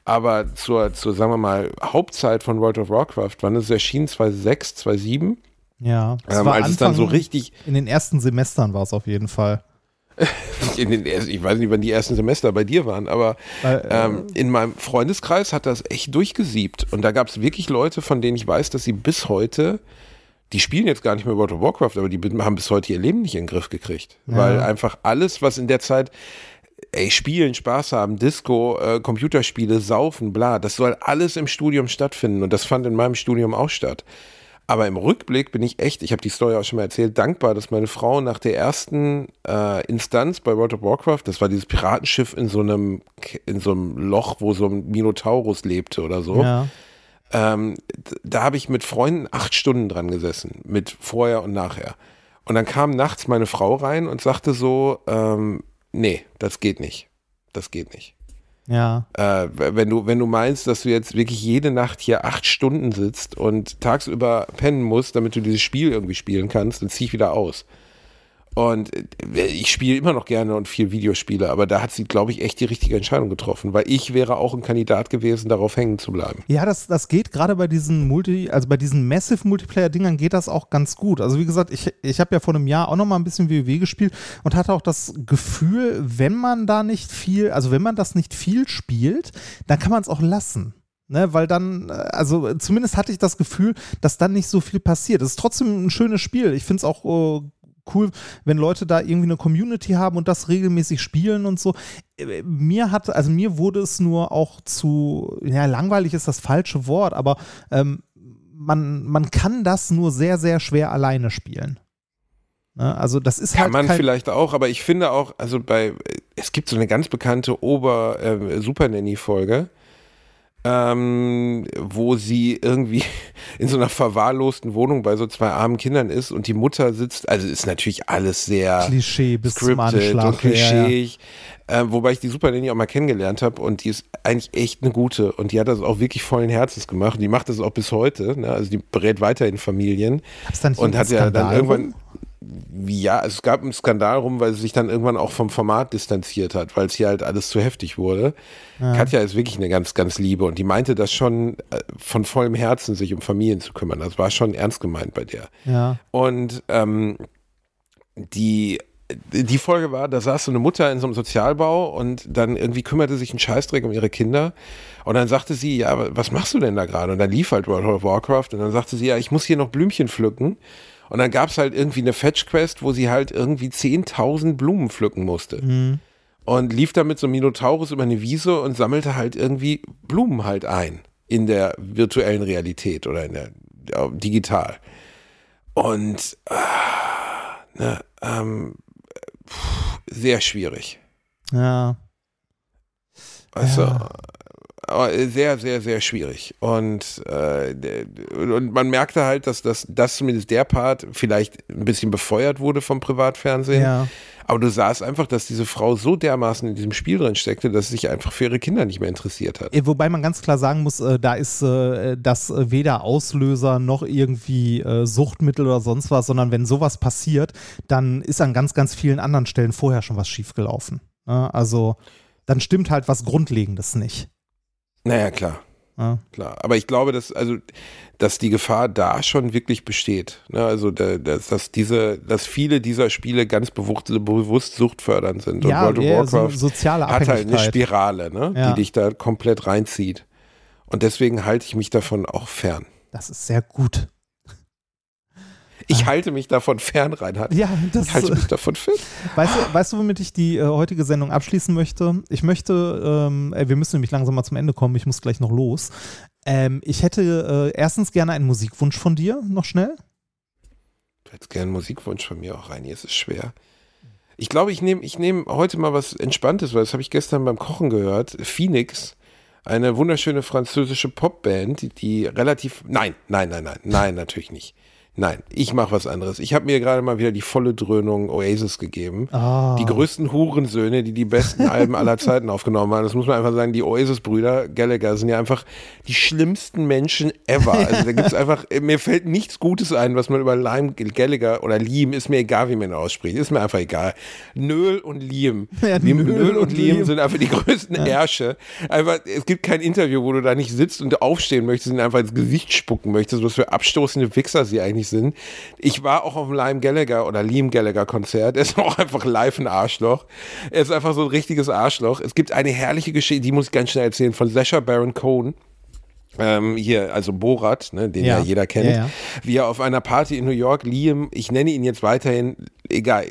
Aber zur, zur, sagen wir mal, Hauptzeit von World of Warcraft, wann ist es erschienen? 2006, 2007?
ja, es
Ähm,
war
als es dann so
Anfang-
richtig,
In den ersten Semestern war es auf jeden Fall.
den, ich weiß nicht, wann die ersten Semester bei dir waren, aber
äh,
ähm, in meinem Freundeskreis hat das echt durchgesiebt. Und da gab es wirklich Leute, von denen ich weiß, dass sie bis heute, die spielen jetzt gar nicht mehr World of Warcraft, aber die haben bis heute ihr Leben nicht in den Griff gekriegt.
Ja.
Weil einfach alles, was in der Zeit, ey, spielen, Spaß haben, Disco, äh, Computerspiele, saufen, bla, das soll alles im Studium stattfinden. Und das fand in meinem Studium auch statt. Aber im Rückblick bin ich echt, ich habe die Story auch schon mal erzählt, dankbar, dass meine Frau nach der ersten äh, Instanz bei World of Warcraft, das war dieses Piratenschiff in so einem in so einem Loch, wo so ein Minotaurus lebte oder so.
Ja.
Ähm, da habe ich mit Freunden acht Stunden dran gesessen, mit vorher und nachher. Und dann kam nachts meine Frau rein und sagte so, ähm, nee, das geht nicht. Das geht nicht.
Ja.
Äh, wenn du, wenn du meinst, dass du jetzt wirklich jede Nacht hier acht Stunden sitzt und tagsüber pennen musst, damit du dieses Spiel irgendwie spielen kannst, dann zieh ich wieder aus. Und äh, ich spiele immer noch gerne und viel Videospiele, aber da hat sie, glaube ich, echt die richtige Entscheidung getroffen, weil ich wäre auch ein Kandidat gewesen, darauf hängen zu bleiben.
Ja, das, das geht gerade bei diesen Multi, also bei diesen Massive Multiplayer-Dingern geht das auch ganz gut. Also wie gesagt, ich, ich habe ja vor einem Jahr auch noch mal ein bisschen WoW gespielt und hatte auch das Gefühl, wenn man da nicht viel, also wenn man das nicht viel spielt, dann kann man es auch lassen. Ne, weil dann, äh, also zumindest hatte ich das Gefühl, dass dann nicht so viel passiert. Es ist trotzdem ein schönes Spiel. Ich finde es auch äh, cool, wenn Leute da irgendwie eine Community haben und das regelmäßig spielen und so. Äh, Mir hat, also mir wurde es nur auch zu, ja, langweilig ist das falsche Wort, aber ähm, man, man kann das nur sehr, sehr schwer alleine spielen. Ne? Also das ist
Kann
halt
man vielleicht auch, aber ich finde auch, also bei, es gibt so eine ganz bekannte Ober äh, Super Nanny Folge, ähm, wo sie irgendwie in so einer verwahrlosten Wohnung bei so zwei armen Kindern ist und die Mutter sitzt, also ist natürlich alles sehr
Klischee bis zum
scripted
Anschlag.
und klischeeig. Äh, wobei ich die Super Nanny auch mal kennengelernt habe und die ist eigentlich echt eine gute und die hat das auch wirklich vollen Herzens gemacht. Und die macht das auch bis heute. Ne? Also die berät weiterhin Familien
Gab's da nicht
und hat ja dann irgendwann? Ja, es gab einen Skandal rum, weil sie sich dann irgendwann auch vom Format distanziert hat, weil es hier halt alles zu heftig wurde. Katja ist wirklich eine ganz, ganz liebe und die meinte das schon äh, von vollem Herzen, sich um Familien zu kümmern. Das war schon ernst gemeint bei der.
Ja.
Und ähm, die, die Folge war, da saß so eine Mutter in so einem Sozialbau und dann irgendwie kümmerte sich ein Scheißdreck um ihre Kinder. Und dann sagte sie, ja, was machst du denn da gerade? Und dann lief halt World of Warcraft und dann sagte sie, ja, ich muss hier noch Blümchen pflücken. Und dann gab es halt irgendwie eine Fetch-Quest, wo sie halt irgendwie 10.000 Blumen pflücken musste.
Mhm.
Und lief da mit so einem Minotaurus über eine Wiese und sammelte halt irgendwie Blumen halt ein in der virtuellen Realität oder in der ja, digital. Und ah, ne, ähm, pff, sehr schwierig.
Ja.
Also,
Ja.
Aber sehr, sehr, sehr schwierig. Und, äh, und man merkte halt, dass das, das zumindest der Part vielleicht ein bisschen befeuert wurde vom Privatfernsehen.
Ja.
Aber du sahst einfach, dass diese Frau so dermaßen in diesem Spiel drin steckte, dass sie sich einfach für ihre Kinder nicht mehr interessiert hat.
Äh, Wobei man ganz klar sagen muss, äh, da ist äh, das äh, weder Auslöser noch irgendwie äh, Suchtmittel oder sonst was, sondern wenn sowas passiert, dann ist an ganz, ganz vielen anderen Stellen vorher schon was schiefgelaufen. Ne? Also dann stimmt halt was Grundlegendes nicht.
Naja, klar.
Ja.
Klar, aber ich glaube, dass also, dass die Gefahr da schon wirklich besteht. Ne? Also, da- dass, dass diese, dass viele dieser Spiele ganz bewusst, bewusst suchtfördernd sind. Und
Ja,
World of
so
Warcraft
soziale
hat halt eine. Spirale, ne?
Ja.
die dich da komplett reinzieht. Und deswegen halte ich mich davon auch fern.
Das ist sehr gut.
Ich halte mich davon fern, Reinhard.
Ja, das
Ich halte mich davon fern.
Weißt du, weißt du, womit ich die äh, heutige Sendung abschließen möchte? Ich möchte, ähm, äh, wir müssen nämlich langsam mal zum Ende kommen, ich muss gleich noch los. Ähm, ich hätte äh, erstens gerne einen Musikwunsch von dir, noch schnell.
Du hättest gerne einen Musikwunsch von mir auch rein. Hier ist es schwer. Ich glaube, ich nehme ich nehm heute mal was Entspanntes, weil das habe ich gestern beim Kochen gehört. Phoenix, eine wunderschöne französische Popband, die relativ. Nein, nein, nein, nein, nein, natürlich nicht. Nein, ich mache was anderes. Ich habe mir gerade mal wieder die volle Dröhnung Oasis gegeben.
Ah.
Die größten Hurensöhne, die die besten Alben aller Zeiten aufgenommen haben. Das muss man einfach sagen. Die Oasis-Brüder Gallagher sind ja einfach die schlimmsten Menschen ever. Also da gibt's einfach, mir fällt nichts Gutes ein, was man über Lime Gallagher oder Liam, ist mir egal, wie man ausspricht, ist mir einfach egal. Nöl und Liam.
Ja,
Liam
Nöl
Nöl, und Liam
Liam.
sind einfach die größten Ärsche. Einfach, es gibt kein Interview, wo du da nicht sitzt und aufstehen möchtest und einfach ins Gesicht spucken möchtest, was für abstoßende Wichser sie eigentlich sind. Ich war auch auf dem Lime Gallagher oder Liam Gallagher Konzert. Er ist auch einfach live ein Arschloch. Er ist einfach so ein richtiges Arschloch. Es gibt eine herrliche Geschichte, die muss ich ganz schnell erzählen, von Sacha Baron Cohen. Ähm, hier, also Borat, ne, den ja,
Ja.
jeder kennt,
Ja, ja.
wie er auf einer Party in New York Liam, ich nenne ihn jetzt weiterhin, egal,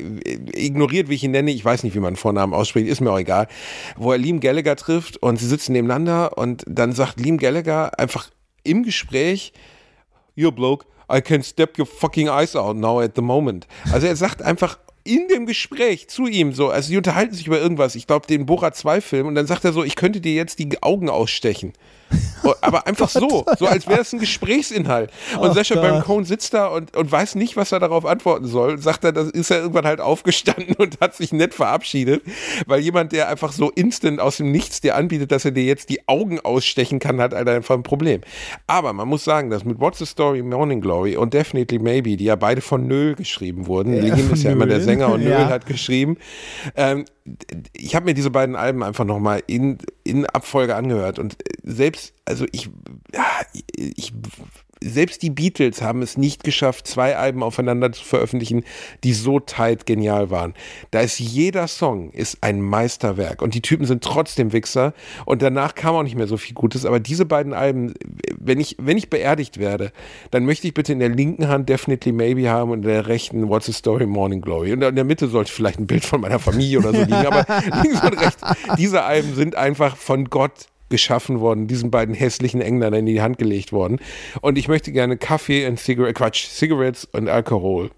ignoriert, wie ich ihn nenne, ich weiß nicht, wie man Vornamen ausspricht, ist mir auch egal, wo er Liam Gallagher trifft und sie sitzen nebeneinander und dann sagt Liam Gallagher einfach im Gespräch, Yo, bloke, I can step your fucking eyes out now at the moment. Also er sagt einfach in dem Gespräch zu ihm so, also die unterhalten sich über irgendwas, ich glaube den Borat 2 Film und dann sagt er so, ich könnte dir jetzt die Augen ausstechen. Oh, Aber einfach so, so als wäre es ein Gesprächsinhalt. Und
Ach
Sascha. Baron Cohen sitzt da und, und weiß nicht, was er darauf antworten soll. Sagt er, das ist er irgendwann halt aufgestanden und hat sich nett verabschiedet, weil jemand, der einfach so instant aus dem Nichts dir anbietet, dass er dir jetzt die Augen ausstechen kann, hat halt einfach ein Problem. Aber man muss sagen, dass mit What's the Story, Morning Glory und Definitely Maybe, die ja beide von Nöl geschrieben wurden,
Ja,
Lin ist ja immer der. Sänger und Nöl
Ja.
hat geschrieben. Ähm, ich habe mir diese beiden Alben einfach nochmal in, in Abfolge angehört und selbst, also ich, ich, selbst die Beatles haben es nicht geschafft, zwei Alben aufeinander zu veröffentlichen, die so tight genial waren. Da ist jeder Song ist ein Meisterwerk und die Typen sind trotzdem Wichser und danach kam auch nicht mehr so viel Gutes, aber diese beiden Alben, wenn ich, wenn ich beerdigt werde, dann möchte ich bitte in der linken Hand Definitely Maybe haben und in der rechten What's the Story Morning Glory. Und in der Mitte sollte vielleicht ein Bild von meiner Familie oder so liegen, aber links und rechts, diese Alben sind einfach von Gott geschaffen worden, diesen beiden hässlichen Engländern in die Hand gelegt worden. Und ich möchte gerne Kaffee und Cigarette, Quatsch, Cigarettes und Alkohol.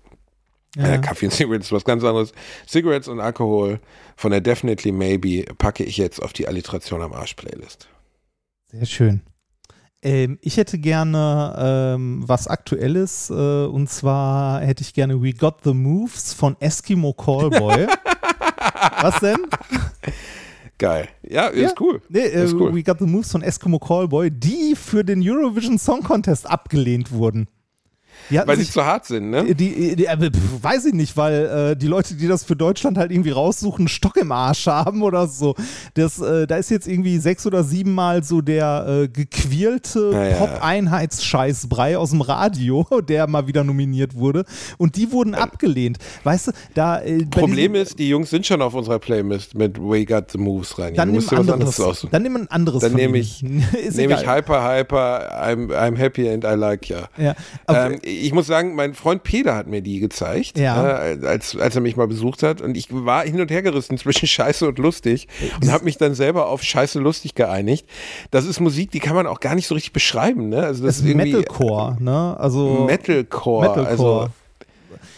Ja.
Äh, Kaffee und Cigarettes ist was ganz anderes. Cigarettes und Alkohol von der Definitely Maybe packe ich jetzt auf die Alliteration am Arsch Playlist.
Sehr schön. Ähm, ich hätte gerne ähm, was Aktuelles äh, und zwar hätte ich gerne We Got the Moves von Eskimo Callboy. was denn?
Geil. Ja, ist
Ja.
cool.
Nee, äh,
ist cool.
We Got the Moves von Eskimo Callboy, die für den Eurovision Song Contest abgelehnt wurden. Die
Weil sie
sich-
zu hart sind, ne?
die, die, äh, pf, weiß ich nicht, weil äh, die Leute, die das für Deutschland halt irgendwie raussuchen, einen Stock im Arsch haben oder so. Das, äh, da ist jetzt irgendwie sechs oder sieben Mal so der äh, gequirlte
Ja, ja.
Pop-Einheitsscheißbrei aus dem Radio, der mal wieder nominiert wurde. Und die wurden abgelehnt. Weißt du, da. Äh,
Problem
diesem-
ist, die Jungs sind schon auf unserer Playlist mit We Got the Moves rein.
dann nimm
was
anderes. Dann nimm ein anderes.
Dann nehme ich,
Ist
nehme ich. Hyper Hyper, I'm, I'm happy and I like ya.
Ja, aber-
Ähm, ich muss sagen, mein Freund Peter hat mir die gezeigt,
Ja.
äh, als, als er mich mal besucht hat. Und ich war hin und her gerissen zwischen Scheiße und lustig und habe mich dann selber auf Scheiße lustig geeinigt. Das ist Musik, die kann man auch gar nicht so richtig beschreiben. Ne? Also das
Das
ist irgendwie
Metalcore, ne? Also.
Metalcore.
Metalcore.
Also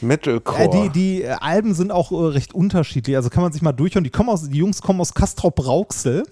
Metalcore.
Äh, die, die äh, Alben sind auch äh, recht unterschiedlich. Also kann man sich mal durchhören. Die kommen aus, die Jungs kommen aus Castrop Rauxel.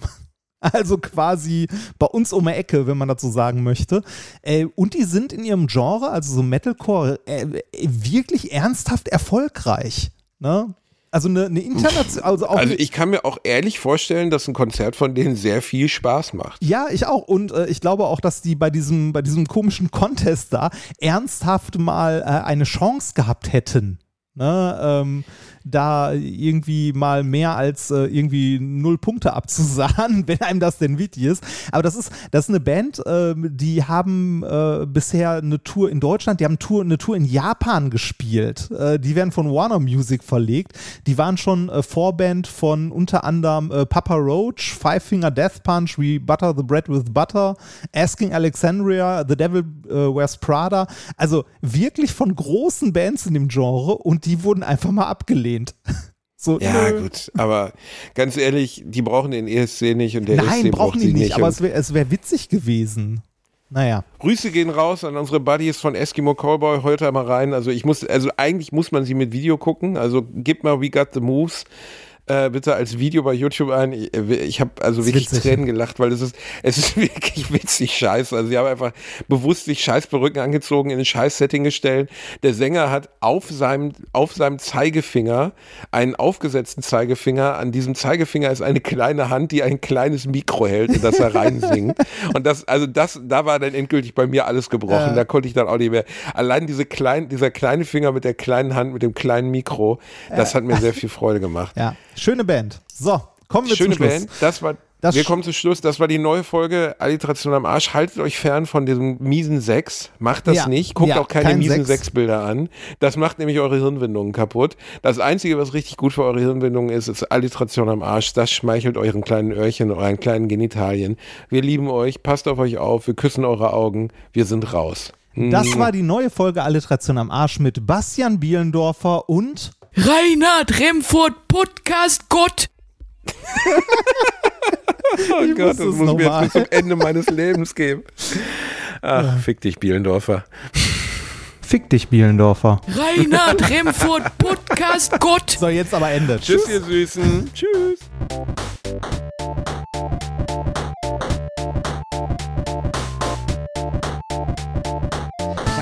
Also quasi bei uns um die Ecke, wenn man dazu sagen möchte. Äh, und die sind in ihrem Genre, also so Metalcore, äh, äh, wirklich ernsthaft erfolgreich. Ne? Also eine, eine internationale, also
also ich kann mir auch ehrlich vorstellen, dass ein Konzert von denen sehr viel Spaß macht.
Ja, ich auch. Und äh, ich glaube auch, dass die bei diesem, bei diesem komischen Contest da ernsthaft mal äh, eine Chance gehabt hätten. Ne, ähm, da irgendwie mal mehr als äh, irgendwie null Punkte abzusahnen, wenn einem das denn wichtig ist. Aber das ist, das ist eine Band, ähm, die haben äh, bisher eine Tour in Deutschland, die haben Tour, eine Tour in Japan gespielt. Äh, die werden von Warner Music verlegt. Die waren schon äh, Vorband von unter anderem äh, Papa Roach, Five Finger Death Punch, We Butter the Bread with Butter, Asking Alexandria, The Devil äh, Wears Prada. Also wirklich von großen Bands in dem Genre und die wurden einfach mal abgelehnt. So,
Ja,
nö.
gut, aber ganz ehrlich, die brauchen den ESC nicht und der
Nein,
ESC braucht
brauchen die
sie
nicht,
nicht.
aber es wäre wär witzig gewesen. Naja.
Grüße gehen raus an unsere Buddies von Eskimo Callboy. Heute mal rein. Also ich muss, also eigentlich muss man sie mit Video gucken. Also gib mal We Got the Moves. Äh, bitte als Video bei YouTube ein. Ich, ich habe also wirklich
witzig.
Tränen gelacht, weil es ist, es ist wirklich witzig scheiße. Also sie haben einfach bewusst sich Scheißperücken angezogen, in ein Scheiß-Setting gestellt. Der Sänger hat auf seinem, auf seinem Zeigefinger einen aufgesetzten Zeigefinger. An diesem Zeigefinger ist eine kleine Hand, die ein kleines Mikro hält, in das er reinsingt. Und das, also das, da war dann endgültig bei mir alles gebrochen.
Ja.
Da konnte ich dann auch nicht mehr. Allein diese klein, dieser kleine Finger mit der kleinen Hand, mit dem kleinen Mikro, das hat mir sehr viel Freude gemacht.
Ja, schöne Band. So, kommen wir
Schöne
zum Schluss.
Band. Das war.
Das
wir kommen zum Schluss. Das war die neue Folge Alliteration am Arsch. Haltet euch fern von diesem miesen Sex. Macht das
Ja.
nicht. Guckt
Ja,
auch keine
kein
miesen
Sex.
Sexbilder an. Das macht nämlich eure Hirnwindungen kaputt. Das Einzige, was richtig gut für eure Hirnwindungen ist, ist Alliteration am Arsch. Das schmeichelt euren kleinen Öhrchen, euren kleinen Genitalien. Wir lieben euch. Passt auf euch auf. Wir küssen eure Augen. Wir sind raus.
Das war die neue Folge Alliteration am Arsch mit Bastian Bielendorfer und
Reinhard Remford Podcast Gott.
Oh
Ich
Gott, das
es
muss mir jetzt bis zum Ende meines Lebens geben. Ach, fick dich, Bielendorfer.
Fick dich, Bielendorfer.
Reinhard Remford Podcast Gott.
so jetzt aber Ende.
Tschüss, ihr Süßen. Tschüss.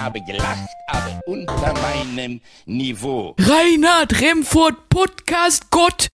habe gelacht, aber unter meinem Niveau.
Reinhard Remford, Podcast Gott.